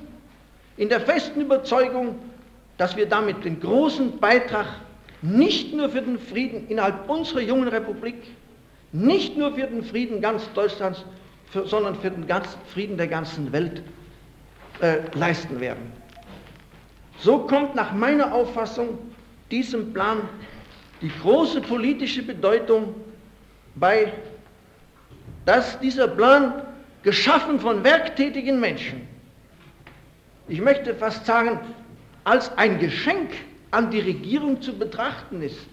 in der festen Überzeugung, dass wir damit den großen Beitrag nicht nur für den Frieden innerhalb unserer jungen Republik, nicht nur für den Frieden ganz Deutschlands, für, sondern für den ganzen Frieden der ganzen Welt äh, leisten werden. So kommt nach meiner Auffassung diesem Plan die große politische Bedeutung bei, dass dieser Plan geschaffen von werktätigen Menschen, ich möchte fast sagen, als ein Geschenk an die Regierung zu betrachten ist.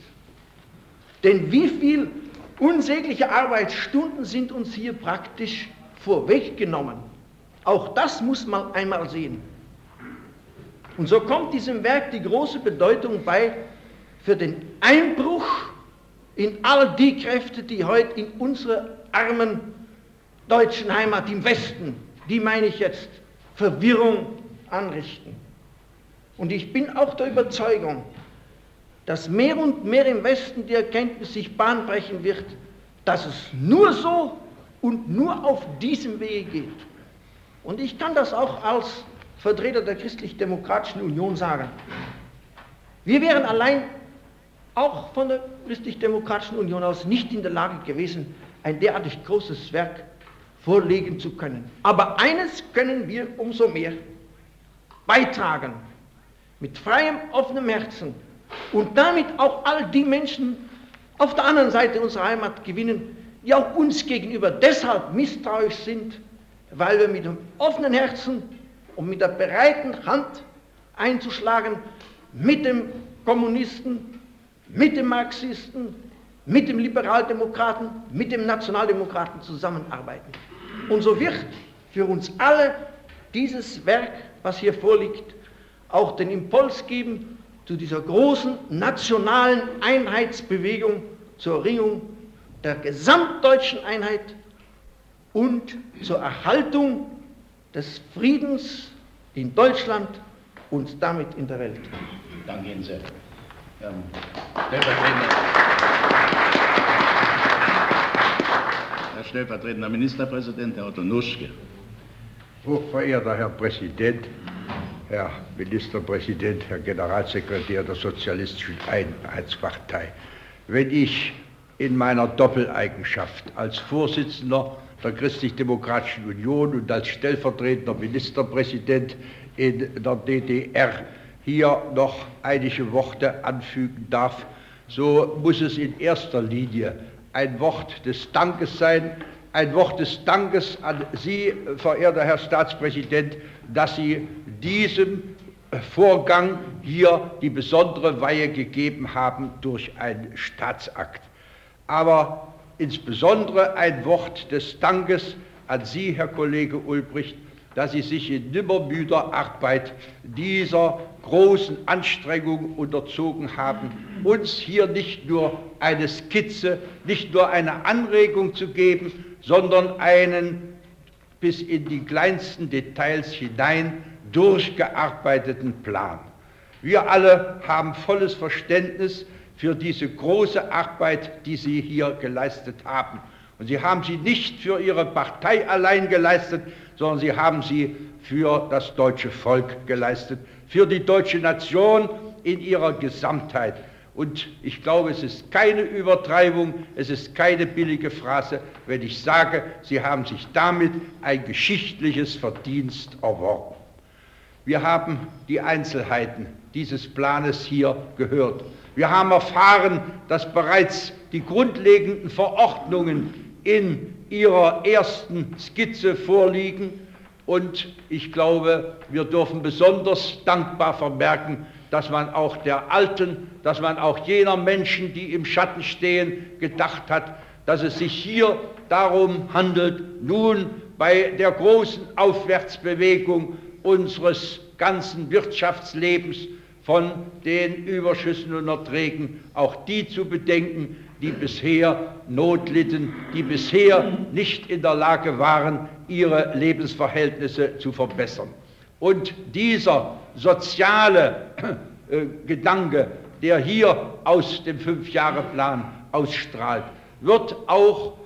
Denn wie viel unsägliche Arbeitsstunden sind uns hier praktisch vorweggenommen. Auch das muss man einmal sehen. Und so kommt diesem Werk die große Bedeutung bei für den Einbruch in all die Kräfte, die heute in unserer armen deutschen Heimat im Westen, die meine ich jetzt, Verwirrung anrichten. Und ich bin auch der Überzeugung, dass mehr und mehr im Westen die Erkenntnis sich bahnbrechen wird, dass es nur so und nur auf diesem Wege geht. Und ich kann das auch als Vertreter der Christlich-Demokratischen Union sagen. Wir wären allein auch von der Christlich-Demokratischen Union aus nicht in der Lage gewesen, ein derartig großes Werk vorlegen zu können. Aber eines können wir umso mehr beitragen, mit freiem, offenem Herzen und damit auch all die Menschen auf der anderen Seite unserer Heimat gewinnen, die auch uns gegenüber deshalb misstrauisch sind, weil wir mit dem offenen Herzen und mit der bereiten Hand einzuschlagen mit dem Kommunisten, mit dem Marxisten, mit dem Liberaldemokraten, mit dem Nationaldemokraten zusammenarbeiten. Und so wird für uns alle dieses Werk, was hier vorliegt, auch den Impuls geben zu dieser großen nationalen Einheitsbewegung zur Erringung der gesamtdeutschen Einheit und zur Erhaltung des Friedens in Deutschland und damit in der Welt. Danke Ihnen sehr. Ähm, Herr stellvertretender Ministerpräsident, Herr Otto Nuschke. Hochverehrter Herr Präsident, Herr Ministerpräsident, Herr Generalsekretär der Sozialistischen Einheitspartei, wenn ich in meiner Doppeleigenschaft als Vorsitzender der Christlich-Demokratischen Union und als stellvertretender Ministerpräsident in der DDR hier noch einige Worte anfügen darf, so muss es in erster Linie ein Wort des Dankes sein, ein Wort des Dankes an Sie, verehrter Herr Staatspräsident, dass Sie diesem Vorgang hier die besondere Weihe gegeben haben durch einen Staatsakt. Aber insbesondere ein Wort des Dankes an Sie, Herr Kollege Ulbricht, dass Sie sich in nimmermüder Arbeit dieser großen Anstrengung unterzogen haben, uns hier nicht nur eine Skizze, nicht nur eine Anregung zu geben, sondern einen bis in die kleinsten Details hinein durchgearbeiteten Plan. Wir alle haben volles Verständnis für diese große Arbeit, die Sie hier geleistet haben. Und Sie haben sie nicht für Ihre Partei allein geleistet, sondern Sie haben sie für das deutsche Volk geleistet, für die deutsche Nation in ihrer Gesamtheit. Und ich glaube, es ist keine Übertreibung, es ist keine billige Phrase, wenn ich sage, Sie haben sich damit ein geschichtliches Verdienst erworben. Wir haben die Einzelheiten dieses Planes hier gehört. Wir haben erfahren, dass bereits die grundlegenden Verordnungen in ihrer ersten Skizze vorliegen. Und ich glaube, wir dürfen besonders dankbar vermerken, dass man auch der Alten, dass man auch jener Menschen, die im Schatten stehen, gedacht hat, dass es sich hier darum handelt, nun bei der großen Aufwärtsbewegung unseres ganzen Wirtschaftslebens von den Überschüssen und Erträgen auch die zu bedenken, die bisher Not litten, die bisher nicht in der Lage waren, ihre Lebensverhältnisse zu verbessern. Und dieser soziale äh, Gedanke, der hier aus dem Fünfjahreplan ausstrahlt, wird auch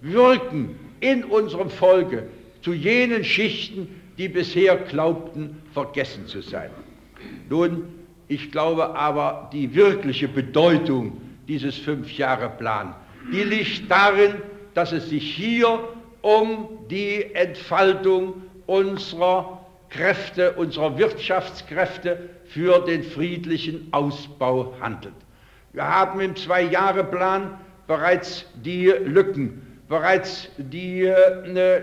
wirken in unserem Volke zu jenen Schichten, die bisher glaubten, vergessen zu sein. Nun, ich glaube aber, die wirkliche Bedeutung dieses Fünf-Jahre-Plan, die liegt darin, dass es sich hier um die Entfaltung unserer Kräfte, unserer Wirtschaftskräfte für den friedlichen Ausbau handelt. Wir haben im Zwei-Jahre-Plan bereits die Lücken, bereits die äh,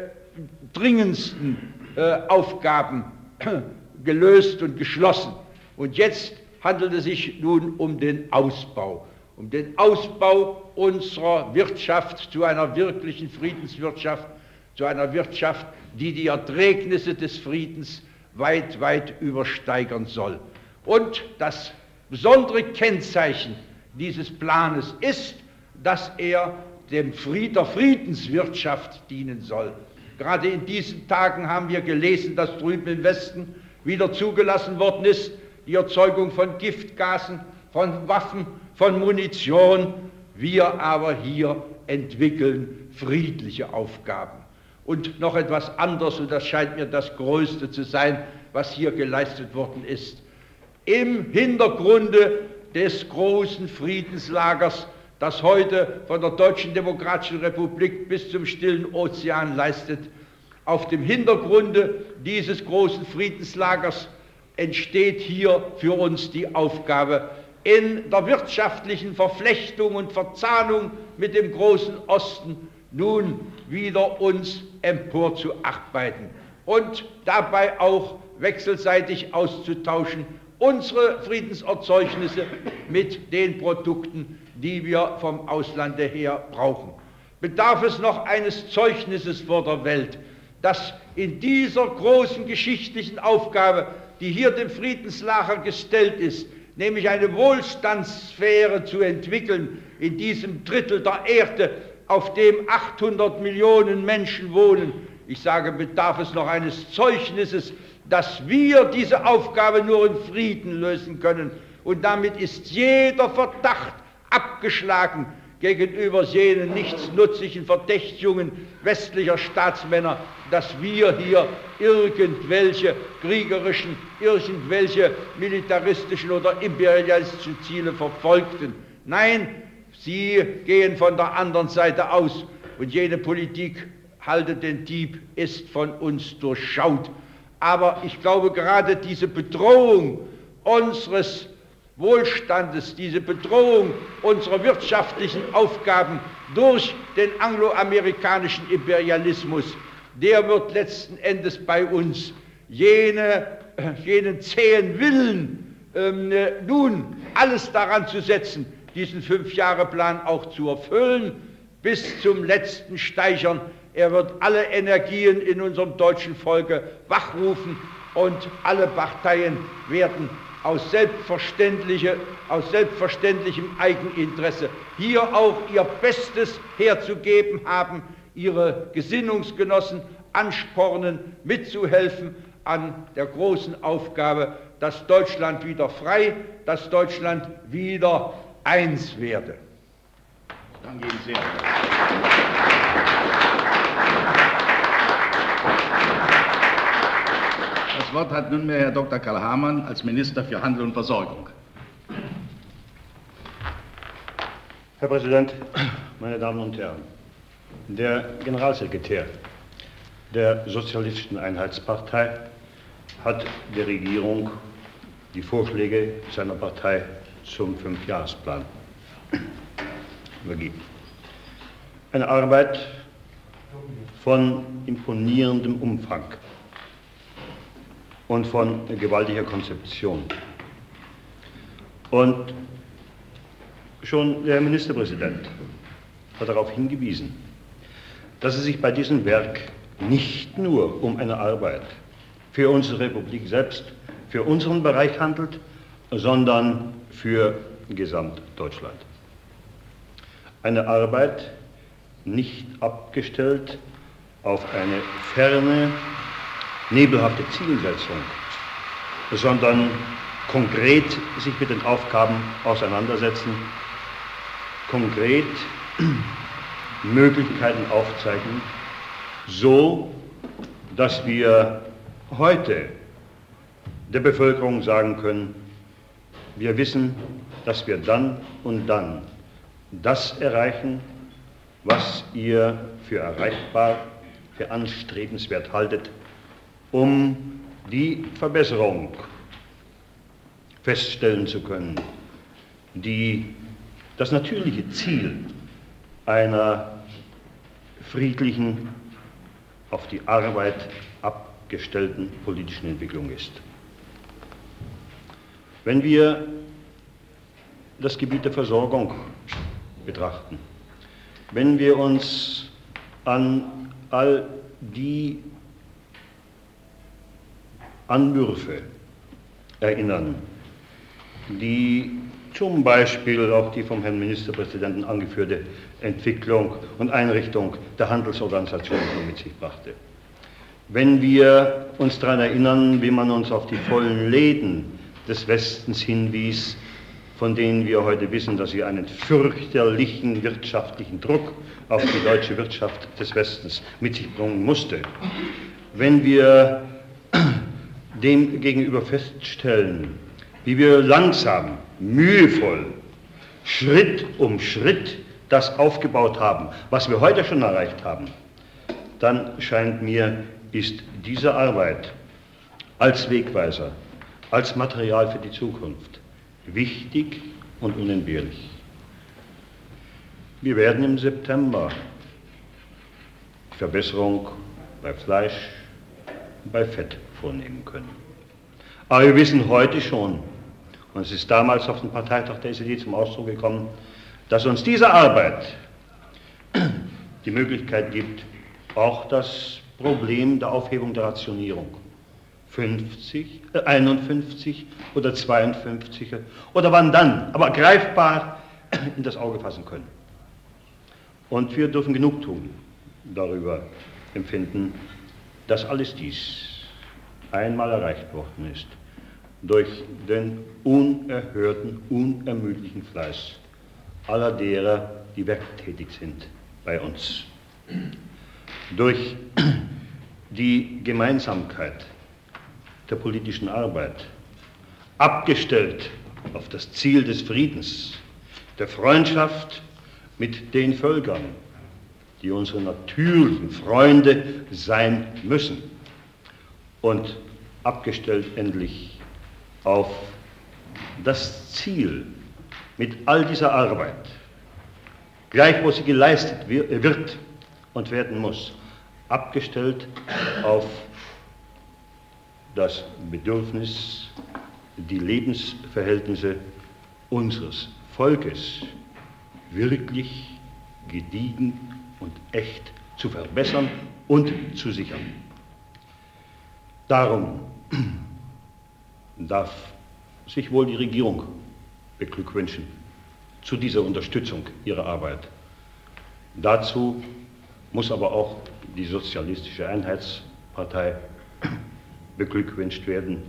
dringendsten äh, Aufgaben [clears throat] gelöst und geschlossen. Und jetzt handelt es sich nun um den Ausbau um den Ausbau unserer Wirtschaft zu einer wirklichen Friedenswirtschaft, zu einer Wirtschaft, die die Erträgnisse des Friedens weit, weit übersteigern soll. Und das besondere Kennzeichen dieses Planes ist, dass er dem Fried, der Friedenswirtschaft dienen soll. Gerade in diesen Tagen haben wir gelesen, dass drüben im Westen wieder zugelassen worden ist, die Erzeugung von Giftgasen, von Waffen, von Munition. Wir aber hier entwickeln friedliche Aufgaben. Und noch etwas anderes, und das scheint mir das Größte zu sein, was hier geleistet worden ist. Im Hintergrunde des großen Friedenslagers, das heute von der Deutschen Demokratischen Republik bis zum Stillen Ozean leistet, auf dem Hintergrunde dieses großen Friedenslagers entsteht hier für uns die Aufgabe, in der wirtschaftlichen Verflechtung und Verzahnung mit dem großen Osten nun wieder uns emporzuarbeiten und dabei auch wechselseitig auszutauschen, unsere Friedenserzeugnisse mit den Produkten, die wir vom Auslande her brauchen. Bedarf es noch eines Zeugnisses vor der Welt, dass in dieser großen geschichtlichen Aufgabe, die hier dem Friedenslager gestellt ist, nämlich eine Wohlstandssphäre zu entwickeln in diesem Drittel der Erde, auf dem 800 Millionen Menschen wohnen. Ich sage, bedarf es noch eines Zeugnisses, dass wir diese Aufgabe nur in Frieden lösen können. Und damit ist jeder Verdacht abgeschlagen gegenüber jenen nichtsnutzigen Verdächtigungen westlicher Staatsmänner, dass wir hier irgendwelche kriegerischen, irgendwelche militaristischen oder imperialistischen Ziele verfolgten. Nein, sie gehen von der anderen Seite aus und jene Politik, haltet den Dieb, ist von uns durchschaut. Aber ich glaube, gerade diese Bedrohung unseres Wohlstandes, diese Bedrohung unserer wirtschaftlichen Aufgaben durch den angloamerikanischen Imperialismus, der wird letzten Endes bei uns jene, jenen zähen Willen, ähm, nun alles daran zu setzen, diesen Fünfjahreplan auch zu erfüllen, bis zum letzten Steichern. Er wird alle Energien in unserem deutschen Volke wachrufen und alle Parteien werden aus, selbstverständliche, aus selbstverständlichem Eigeninteresse hier auch ihr Bestes herzugeben haben, ihre Gesinnungsgenossen anspornen, mitzuhelfen an der großen Aufgabe, dass Deutschland wieder frei, dass Deutschland wieder eins werde. Danke Ihnen sehr. Wort hat nunmehr Herr Dr. Karl Hamann als Minister für Handel und Versorgung. Herr Präsident, meine Damen und Herren, der Generalsekretär der Sozialistischen Einheitspartei hat der Regierung die Vorschläge seiner Partei zum Fünfjahresplan übergeben. Eine Arbeit von imponierendem Umfang und von gewaltiger Konzeption. Und schon der Ministerpräsident hat darauf hingewiesen, dass es sich bei diesem Werk nicht nur um eine Arbeit für unsere Republik selbst, für unseren Bereich handelt, sondern für Gesamtdeutschland. Eine Arbeit nicht abgestellt auf eine ferne nebelhafte Zielsetzung, sondern konkret sich mit den Aufgaben auseinandersetzen, konkret [clears throat] Möglichkeiten aufzeigen, so dass wir heute der Bevölkerung sagen können, wir wissen, dass wir dann und dann das erreichen, was ihr für erreichbar, für anstrebenswert haltet, um die Verbesserung feststellen zu können, die das natürliche Ziel einer friedlichen, auf die Arbeit abgestellten politischen Entwicklung ist. Wenn wir das Gebiet der Versorgung betrachten, wenn wir uns an all die Anwürfe erinnern, die zum Beispiel auch die vom Herrn Ministerpräsidenten angeführte Entwicklung und Einrichtung der Handelsorganisation mit sich brachte. Wenn wir uns daran erinnern, wie man uns auf die vollen Läden des Westens hinwies, von denen wir heute wissen, dass sie einen fürchterlichen wirtschaftlichen Druck auf die deutsche Wirtschaft des Westens mit sich bringen musste. Wenn wir dem gegenüber feststellen, wie wir langsam, mühevoll, Schritt um Schritt das aufgebaut haben, was wir heute schon erreicht haben, dann scheint mir, ist diese Arbeit als Wegweiser, als Material für die Zukunft wichtig und unentbehrlich. Wir werden im September. Verbesserung bei Fleisch, bei Fett vornehmen können. Aber wir wissen heute schon, und es ist damals auf dem Parteitag der SED zum Ausdruck gekommen, dass uns diese Arbeit [clears throat] die Möglichkeit gibt, auch das Problem der Aufhebung der Rationierung 50, äh 51 oder 52 oder wann dann, aber greifbar [clears throat] in das Auge fassen können. Und wir dürfen Genugtuung darüber empfinden, dass alles dies einmal erreicht worden ist durch den unerhörten, unermüdlichen Fleiß aller derer, die werktätig sind bei uns. Durch die Gemeinsamkeit der politischen Arbeit, abgestellt auf das Ziel des Friedens, der Freundschaft mit den Völkern, die unsere natürlichen Freunde sein müssen und abgestellt endlich auf das Ziel mit all dieser Arbeit, gleich wo sie geleistet wird und werden muss, abgestellt auf das Bedürfnis, die Lebensverhältnisse unseres Volkes wirklich gediegen und echt zu verbessern und zu sichern. Darum darf sich wohl die Regierung beglückwünschen zu dieser Unterstützung ihrer Arbeit. Dazu muss aber auch die Sozialistische Einheitspartei beglückwünscht werden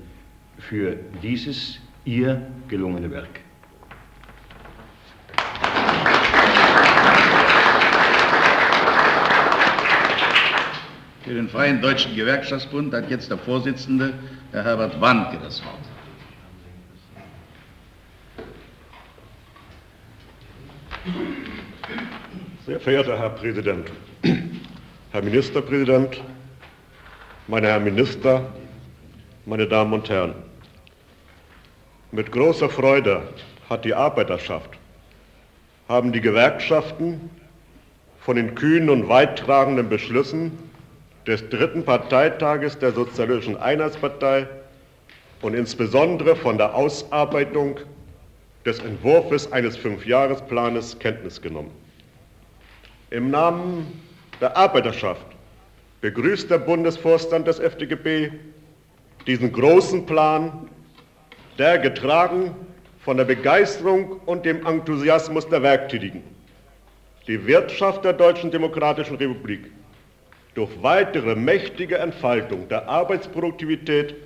für dieses ihr gelungene Werk. Für den Freien Deutschen Gewerkschaftsbund hat jetzt der Vorsitzende, Herr Herbert Wandke, das Wort. Sehr verehrter Herr Präsident, Herr Ministerpräsident, meine Herren Minister, meine Damen und Herren. Mit großer Freude hat die Arbeiterschaft, haben die Gewerkschaften von den kühnen und weittragenden Beschlüssen des dritten Parteitages der Sozialistischen Einheitspartei und insbesondere von der Ausarbeitung des Entwurfs eines Fünfjahresplanes Kenntnis genommen. Im Namen der Arbeiterschaft begrüßt der Bundesvorstand des FDGB diesen großen Plan, der getragen von der Begeisterung und dem Enthusiasmus der Werktätigen die Wirtschaft der Deutschen Demokratischen Republik durch weitere mächtige Entfaltung der Arbeitsproduktivität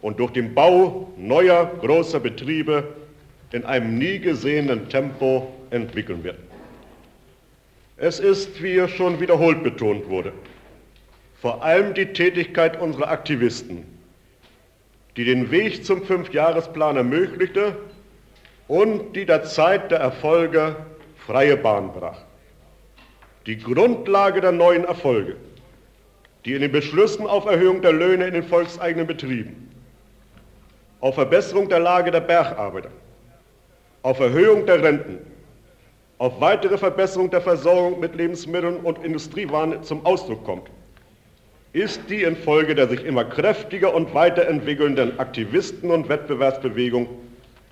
und durch den Bau neuer großer Betriebe in einem nie gesehenen Tempo entwickeln wird. Es ist, wie es schon wiederholt betont wurde, vor allem die Tätigkeit unserer Aktivisten, die den Weg zum Fünfjahresplan ermöglichte und die der Zeit der Erfolge freie Bahn brach. Die Grundlage der neuen Erfolge die in den Beschlüssen auf Erhöhung der Löhne in den volkseigenen Betrieben, auf Verbesserung der Lage der Bergarbeiter, auf Erhöhung der Renten, auf weitere Verbesserung der Versorgung mit Lebensmitteln und Industriewaren zum Ausdruck kommt, ist die infolge der sich immer kräftiger und weiterentwickelnden Aktivisten- und Wettbewerbsbewegung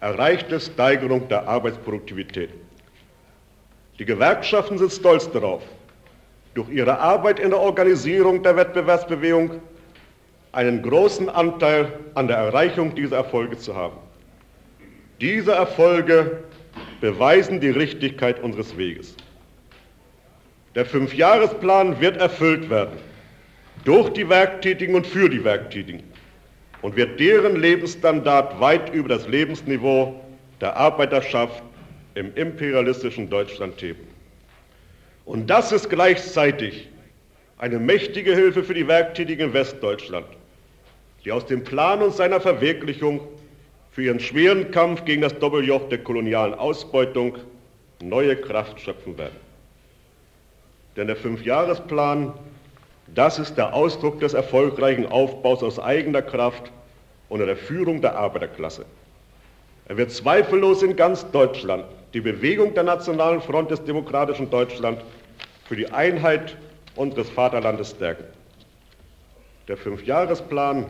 erreichte Steigerung der Arbeitsproduktivität. Die Gewerkschaften sind stolz darauf, durch ihre Arbeit in der Organisierung der Wettbewerbsbewegung einen großen Anteil an der Erreichung dieser Erfolge zu haben. Diese Erfolge beweisen die Richtigkeit unseres Weges. Der Fünfjahresplan wird erfüllt werden durch die Werktätigen und für die Werktätigen und wird deren Lebensstandard weit über das Lebensniveau der Arbeiterschaft im imperialistischen Deutschland heben. Und das ist gleichzeitig eine mächtige Hilfe für die Werktätigen in Westdeutschland, die aus dem Plan und seiner Verwirklichung für ihren schweren Kampf gegen das Doppeljoch der kolonialen Ausbeutung neue Kraft schöpfen werden. Denn der Fünfjahresplan, das ist der Ausdruck des erfolgreichen Aufbaus aus eigener Kraft unter der Führung der Arbeiterklasse. Er wird zweifellos in ganz Deutschland die Bewegung der Nationalen Front des demokratischen Deutschland für die Einheit unseres Vaterlandes stärken. Der Fünfjahresplan,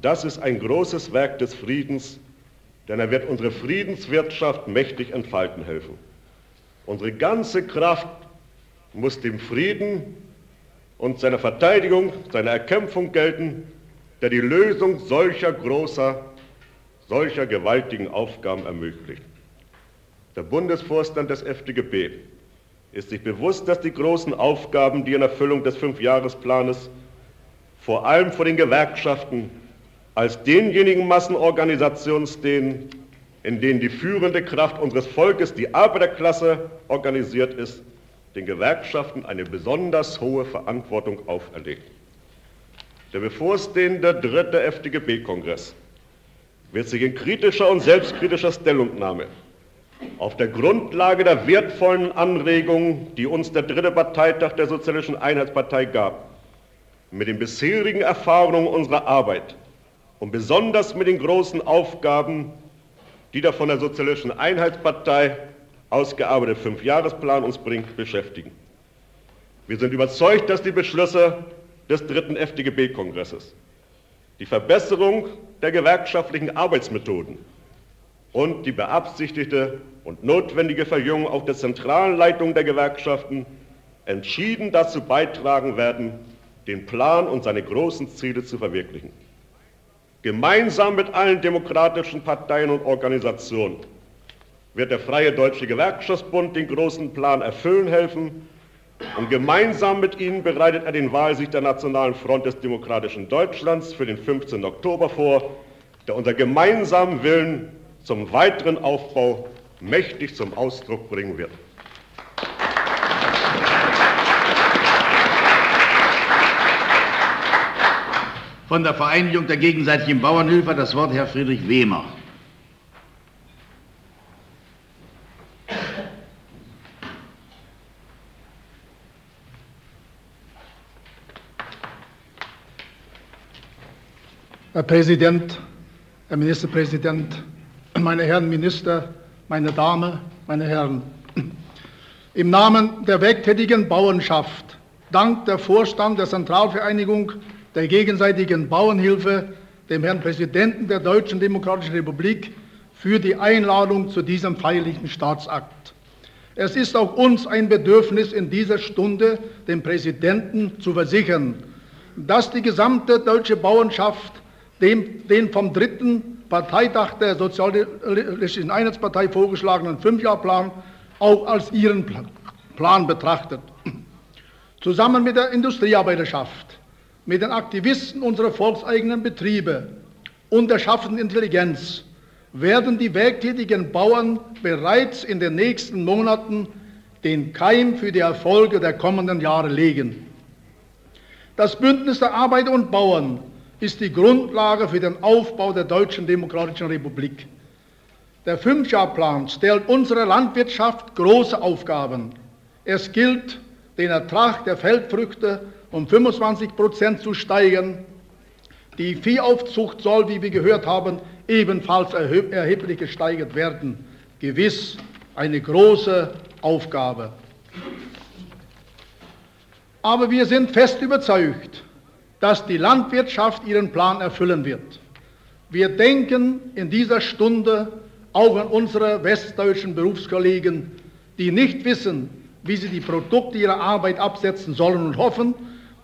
das ist ein großes Werk des Friedens, denn er wird unsere Friedenswirtschaft mächtig entfalten helfen. Unsere ganze Kraft muss dem Frieden und seiner Verteidigung, seiner Erkämpfung gelten, der die Lösung solcher großer, solcher gewaltigen Aufgaben ermöglicht. Der Bundesvorstand des FDGB ist sich bewusst, dass die großen Aufgaben, die in Erfüllung des Fünfjahresplanes vor allem vor den Gewerkschaften als denjenigen Massenorganisationen stehen, in denen die führende Kraft unseres Volkes, die Arbeiterklasse, organisiert ist, den Gewerkschaften eine besonders hohe Verantwortung auferlegt. Der bevorstehende dritte FDGB-Kongress wird sich in kritischer und selbstkritischer Stellungnahme auf der Grundlage der wertvollen Anregungen, die uns der dritte Parteitag der Sozialistischen Einheitspartei gab, mit den bisherigen Erfahrungen unserer Arbeit und besonders mit den großen Aufgaben, die der von der Sozialistischen Einheitspartei ausgearbeitete Fünfjahresplan uns bringt, beschäftigen. Wir sind überzeugt, dass die Beschlüsse des dritten FDGB-Kongresses die Verbesserung der gewerkschaftlichen Arbeitsmethoden und die beabsichtigte und notwendige Verjüngung auch der zentralen Leitung der Gewerkschaften entschieden dazu beitragen werden, den Plan und seine großen Ziele zu verwirklichen. Gemeinsam mit allen demokratischen Parteien und Organisationen wird der Freie Deutsche Gewerkschaftsbund den großen Plan erfüllen helfen und gemeinsam mit ihnen bereitet er den Wahlsieg der Nationalen Front des demokratischen Deutschlands für den 15. Oktober vor, der unser gemeinsamen Willen zum weiteren Aufbau mächtig zum Ausdruck bringen wird. Von der Vereinigung der gegenseitigen Bauernhilfe das Wort Herr Friedrich Wehmer. Herr Präsident, Herr Ministerpräsident, meine Herren Minister, meine Damen, meine Herren. Im Namen der werktätigen Bauernschaft dankt der Vorstand der Zentralvereinigung der gegenseitigen Bauernhilfe dem Herrn Präsidenten der Deutschen Demokratischen Republik für die Einladung zu diesem feierlichen Staatsakt. Es ist auch uns ein Bedürfnis in dieser Stunde, dem Präsidenten zu versichern, dass die gesamte deutsche Bauernschaft dem, den vom dritten Parteitag der Sozialistischen Einheitspartei vorgeschlagenen Fünfjahrplan auch als ihren Plan betrachtet. Zusammen mit der Industriearbeiterschaft, mit den Aktivisten unserer volkseigenen Betriebe und der schaffenden Intelligenz werden die werktätigen Bauern bereits in den nächsten Monaten den Keim für die Erfolge der kommenden Jahre legen. Das Bündnis der Arbeiter und Bauern ist die Grundlage für den Aufbau der Deutschen Demokratischen Republik. Der Fünfjahrplan stellt unserer Landwirtschaft große Aufgaben. Es gilt, den Ertrag der Feldfrüchte um 25 Prozent zu steigern. Die Viehaufzucht soll, wie wir gehört haben, ebenfalls erheblich gesteigert werden. Gewiss eine große Aufgabe. Aber wir sind fest überzeugt, dass die Landwirtschaft ihren Plan erfüllen wird. Wir denken in dieser Stunde auch an unsere westdeutschen Berufskollegen, die nicht wissen, wie sie die Produkte ihrer Arbeit absetzen sollen und hoffen,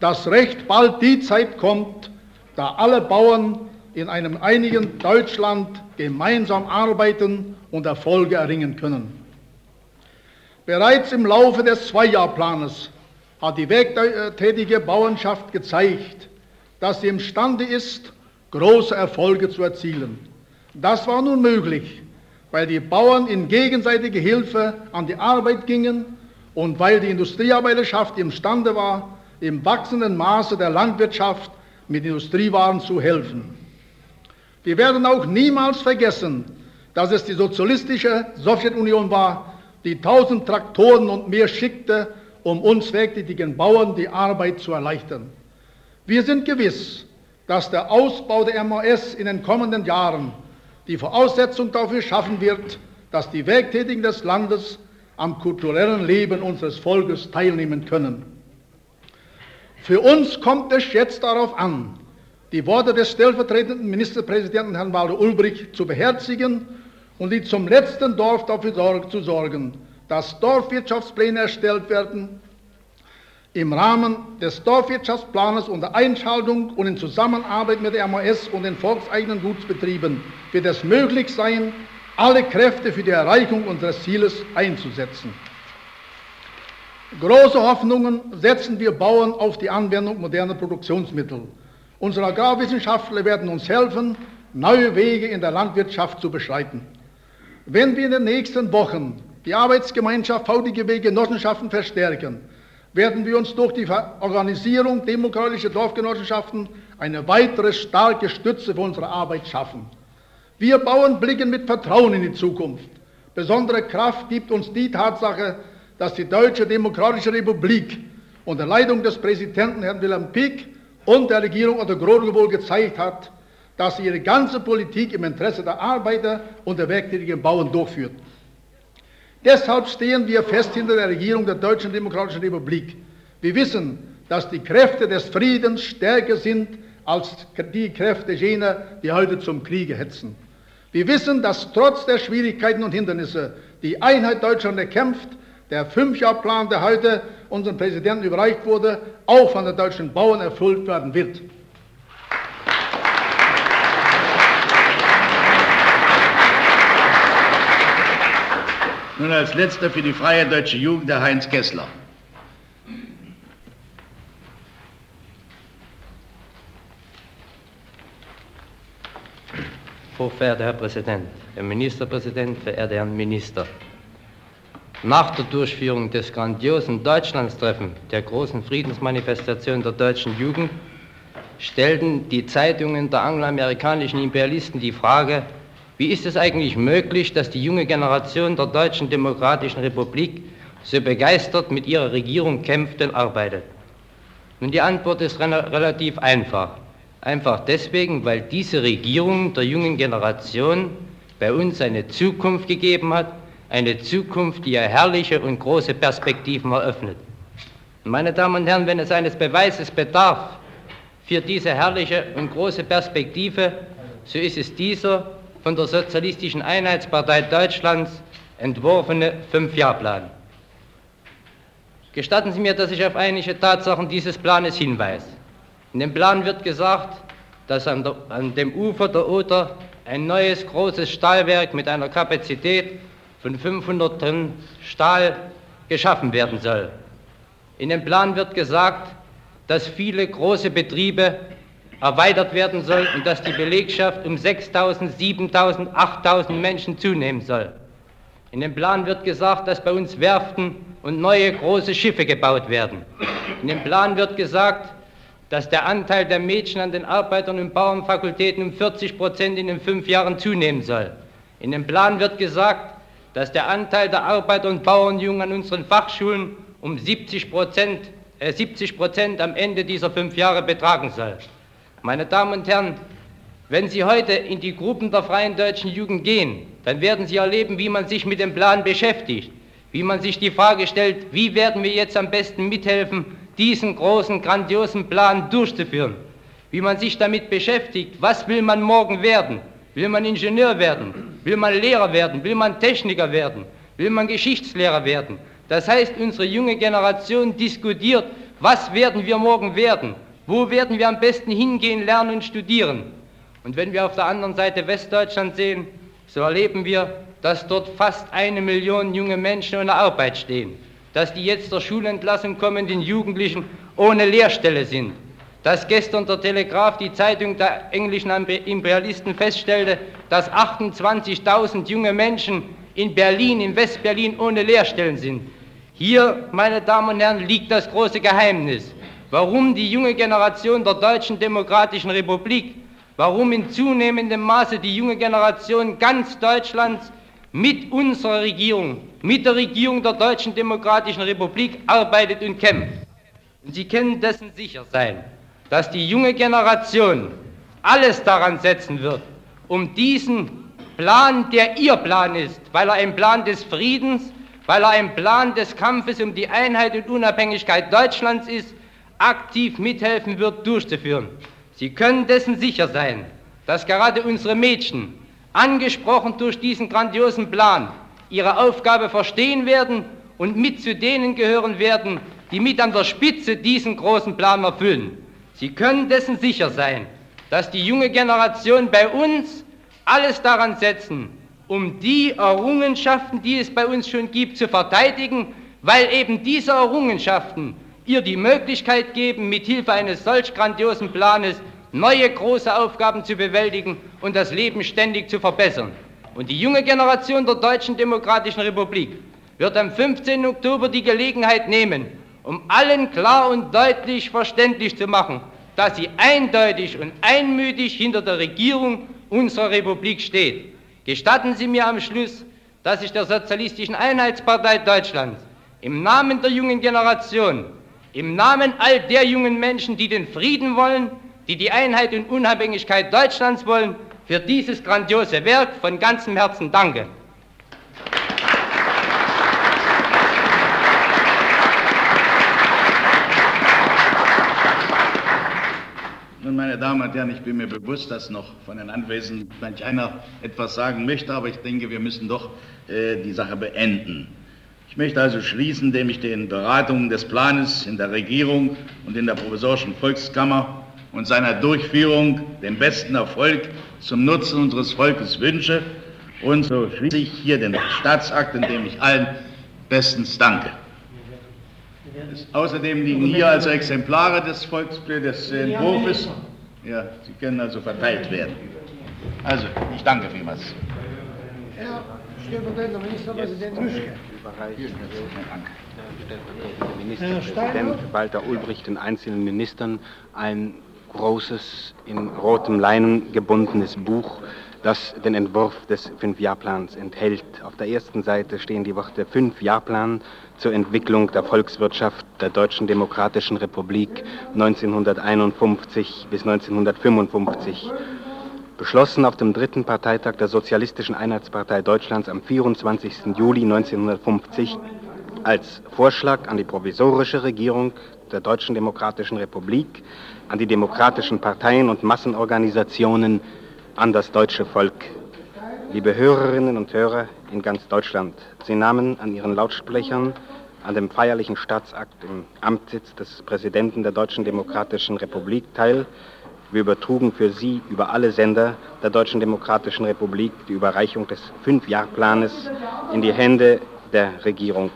dass recht bald die Zeit kommt, da alle Bauern in einem einigen Deutschland gemeinsam arbeiten und Erfolge erringen können. Bereits im Laufe des Zweijahrplanes hat die werktätige Bauernschaft gezeigt, dass sie imstande ist, große Erfolge zu erzielen. Das war nun möglich, weil die Bauern in gegenseitige Hilfe an die Arbeit gingen und weil die Industriearbeiterschaft imstande war, im wachsenden Maße der Landwirtschaft mit Industriewaren zu helfen. Wir werden auch niemals vergessen, dass es die sozialistische Sowjetunion war, die tausend Traktoren und mehr schickte, um uns werktätigen Bauern die Arbeit zu erleichtern. Wir sind gewiss, dass der Ausbau der MAS in den kommenden Jahren die Voraussetzung dafür schaffen wird, dass die Werktätigen des Landes am kulturellen Leben unseres Volkes teilnehmen können. Für uns kommt es jetzt darauf an, die Worte des stellvertretenden Ministerpräsidenten Herrn Walter Ulbricht zu beherzigen und die zum letzten Dorf dafür zu sorgen, dass Dorfwirtschaftspläne erstellt werden, im Rahmen des Dorfwirtschaftsplanes unter Einschaltung und in Zusammenarbeit mit der MAS und den volkseigenen Gutsbetrieben wird es möglich sein, alle Kräfte für die Erreichung unseres Zieles einzusetzen. Große Hoffnungen setzen wir Bauern auf die Anwendung moderner Produktionsmittel. Unsere Agrarwissenschaftler werden uns helfen, neue Wege in der Landwirtschaft zu beschreiten. Wenn wir in den nächsten Wochen die Arbeitsgemeinschaft VDGB Genossenschaften verstärken, werden wir uns durch die Organisierung demokratischer Dorfgenossenschaften eine weitere starke Stütze für unsere Arbeit schaffen. Wir Bauern blicken mit Vertrauen in die Zukunft. Besondere Kraft gibt uns die Tatsache, dass die Deutsche Demokratische Republik unter Leitung des Präsidenten Herrn Wilhelm Pieck und der Regierung unter Grodewohl gezeigt hat, dass sie ihre ganze Politik im Interesse der Arbeiter und der werktätigen Bauern durchführt. Deshalb stehen wir fest hinter der Regierung der Deutschen Demokratischen Republik. Wir wissen, dass die Kräfte des Friedens stärker sind als die Kräfte jener, die heute zum Kriege hetzen. Wir wissen, dass trotz der Schwierigkeiten und Hindernisse die Einheit Deutschland erkämpft. Der Fünfjahrplan, der heute unserem Präsidenten überreicht wurde, auch von den deutschen Bauern erfüllt werden wird. Nun als letzter für die Freie Deutsche Jugend der Heinz Kessler. Hochverehrter Herr Präsident, Herr Ministerpräsident, verehrte Herren Minister. Nach der Durchführung des grandiosen Deutschlandstreffen der großen Friedensmanifestation der deutschen Jugend stellten die Zeitungen der angloamerikanischen Imperialisten die Frage, wie ist es eigentlich möglich, dass die junge Generation der Deutschen Demokratischen Republik so begeistert mit ihrer Regierung kämpft und arbeitet? Nun, die Antwort ist relativ einfach. Einfach deswegen, weil diese Regierung der jungen Generation bei uns eine Zukunft gegeben hat, eine Zukunft, die ihr herrliche und große Perspektiven eröffnet. Meine Damen und Herren, wenn es eines Beweises bedarf für diese herrliche und große Perspektive, so ist es dieser von der Sozialistischen Einheitspartei Deutschlands entworfene Fünfjahrplan. Gestatten Sie mir, dass ich auf einige Tatsachen dieses Planes hinweise. In dem Plan wird gesagt, dass an, der, an dem Ufer der Oder ein neues großes Stahlwerk mit einer Kapazität von 500 Tonnen Stahl geschaffen werden soll. In dem Plan wird gesagt, dass viele große Betriebe erweitert werden soll und dass die Belegschaft um 6.000, 7.000, 8.000 Menschen zunehmen soll. In dem Plan wird gesagt, dass bei uns Werften und neue große Schiffe gebaut werden. In dem Plan wird gesagt, dass der Anteil der Mädchen an den Arbeitern- und Bauernfakultäten um 40 Prozent in den fünf Jahren zunehmen soll. In dem Plan wird gesagt, dass der Anteil der Arbeiter- und Bauernjungen an unseren Fachschulen um 70 Prozent, äh 70 Prozent am Ende dieser fünf Jahre betragen soll. Meine Damen und Herren, wenn Sie heute in die Gruppen der Freien Deutschen Jugend gehen, dann werden Sie erleben, wie man sich mit dem Plan beschäftigt, wie man sich die Frage stellt, wie werden wir jetzt am besten mithelfen, diesen großen, grandiosen Plan durchzuführen, wie man sich damit beschäftigt, was will man morgen werden, will man Ingenieur werden, will man Lehrer werden, will man Techniker werden, will man Geschichtslehrer werden. Das heißt, unsere junge Generation diskutiert, was werden wir morgen werden, wo werden wir am besten hingehen, lernen und studieren? Und wenn wir auf der anderen Seite Westdeutschland sehen, so erleben wir, dass dort fast eine Million junge Menschen ohne Arbeit stehen, dass die jetzt der Schulentlassung kommenden Jugendlichen ohne Lehrstelle sind, dass gestern der Telegraph, die Zeitung der englischen Imperialisten, feststellte, dass 28.000 junge Menschen in Berlin, in Westberlin ohne Lehrstellen sind. Hier, meine Damen und Herren, liegt das große Geheimnis warum die junge Generation der Deutschen Demokratischen Republik, warum in zunehmendem Maße die junge Generation ganz Deutschlands mit unserer Regierung, mit der Regierung der Deutschen Demokratischen Republik arbeitet und kämpft. Und Sie können dessen sicher sein, dass die junge Generation alles daran setzen wird, um diesen Plan, der ihr Plan ist, weil er ein Plan des Friedens, weil er ein Plan des Kampfes um die Einheit und Unabhängigkeit Deutschlands ist, aktiv mithelfen wird, durchzuführen. Sie können dessen sicher sein, dass gerade unsere Mädchen, angesprochen durch diesen grandiosen Plan, ihre Aufgabe verstehen werden und mit zu denen gehören werden, die mit an der Spitze diesen großen Plan erfüllen. Sie können dessen sicher sein, dass die junge Generation bei uns alles daran setzen, um die Errungenschaften, die es bei uns schon gibt, zu verteidigen, weil eben diese Errungenschaften ihr die Möglichkeit geben, mit Hilfe eines solch grandiosen Planes neue große Aufgaben zu bewältigen und das Leben ständig zu verbessern. Und die junge Generation der Deutschen Demokratischen Republik wird am 15. Oktober die Gelegenheit nehmen, um allen klar und deutlich verständlich zu machen, dass sie eindeutig und einmütig hinter der Regierung unserer Republik steht. Gestatten Sie mir am Schluss, dass ich der Sozialistischen Einheitspartei Deutschlands im Namen der jungen Generation, im Namen all der jungen Menschen, die den Frieden wollen, die die Einheit und Unabhängigkeit Deutschlands wollen, für dieses grandiose Werk von ganzem Herzen danke. Nun, meine Damen und Herren, ich bin mir bewusst, dass noch von den Anwesenden manch einer etwas sagen möchte, aber ich denke, wir müssen doch äh, die Sache beenden. Ich möchte also schließen, indem ich den Beratungen des Planes in der Regierung und in der provisorischen Volkskammer und seiner Durchführung den besten Erfolg zum Nutzen unseres Volkes wünsche. Und so schließe ich hier den Staatsakt, in dem ich allen bestens danke. Außerdem liegen hier also Exemplare des Volksbildes des Entwurfs. Ja, sie können also verteilt werden. Also, ich danke vielmals. Herr stellvertretender Ministerpräsident Mischke. Ministerpräsident Walter Ulbricht den einzelnen Ministern ein großes, in rotem Leinen gebundenes Buch, das den Entwurf des Fünfjahrplans enthält. Auf der ersten Seite stehen die Worte Fünfjahrplan zur Entwicklung der Volkswirtschaft der Deutschen Demokratischen Republik 1951 bis 1955. Beschlossen auf dem dritten Parteitag der Sozialistischen Einheitspartei Deutschlands am 24. Juli 1950 als Vorschlag an die provisorische Regierung der Deutschen Demokratischen Republik, an die demokratischen Parteien und Massenorganisationen, an das deutsche Volk. Liebe Hörerinnen und Hörer in ganz Deutschland, Sie nahmen an Ihren Lautsprechern an dem feierlichen Staatsakt im Amtssitz des Präsidenten der Deutschen Demokratischen Republik teil. Wir übertrugen für Sie über alle Sender der Deutschen Demokratischen Republik die Überreichung des Fünfjahrplanes in die Hände der Regierung.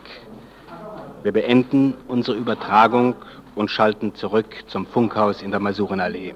Wir beenden unsere Übertragung und schalten zurück zum Funkhaus in der Masurenallee.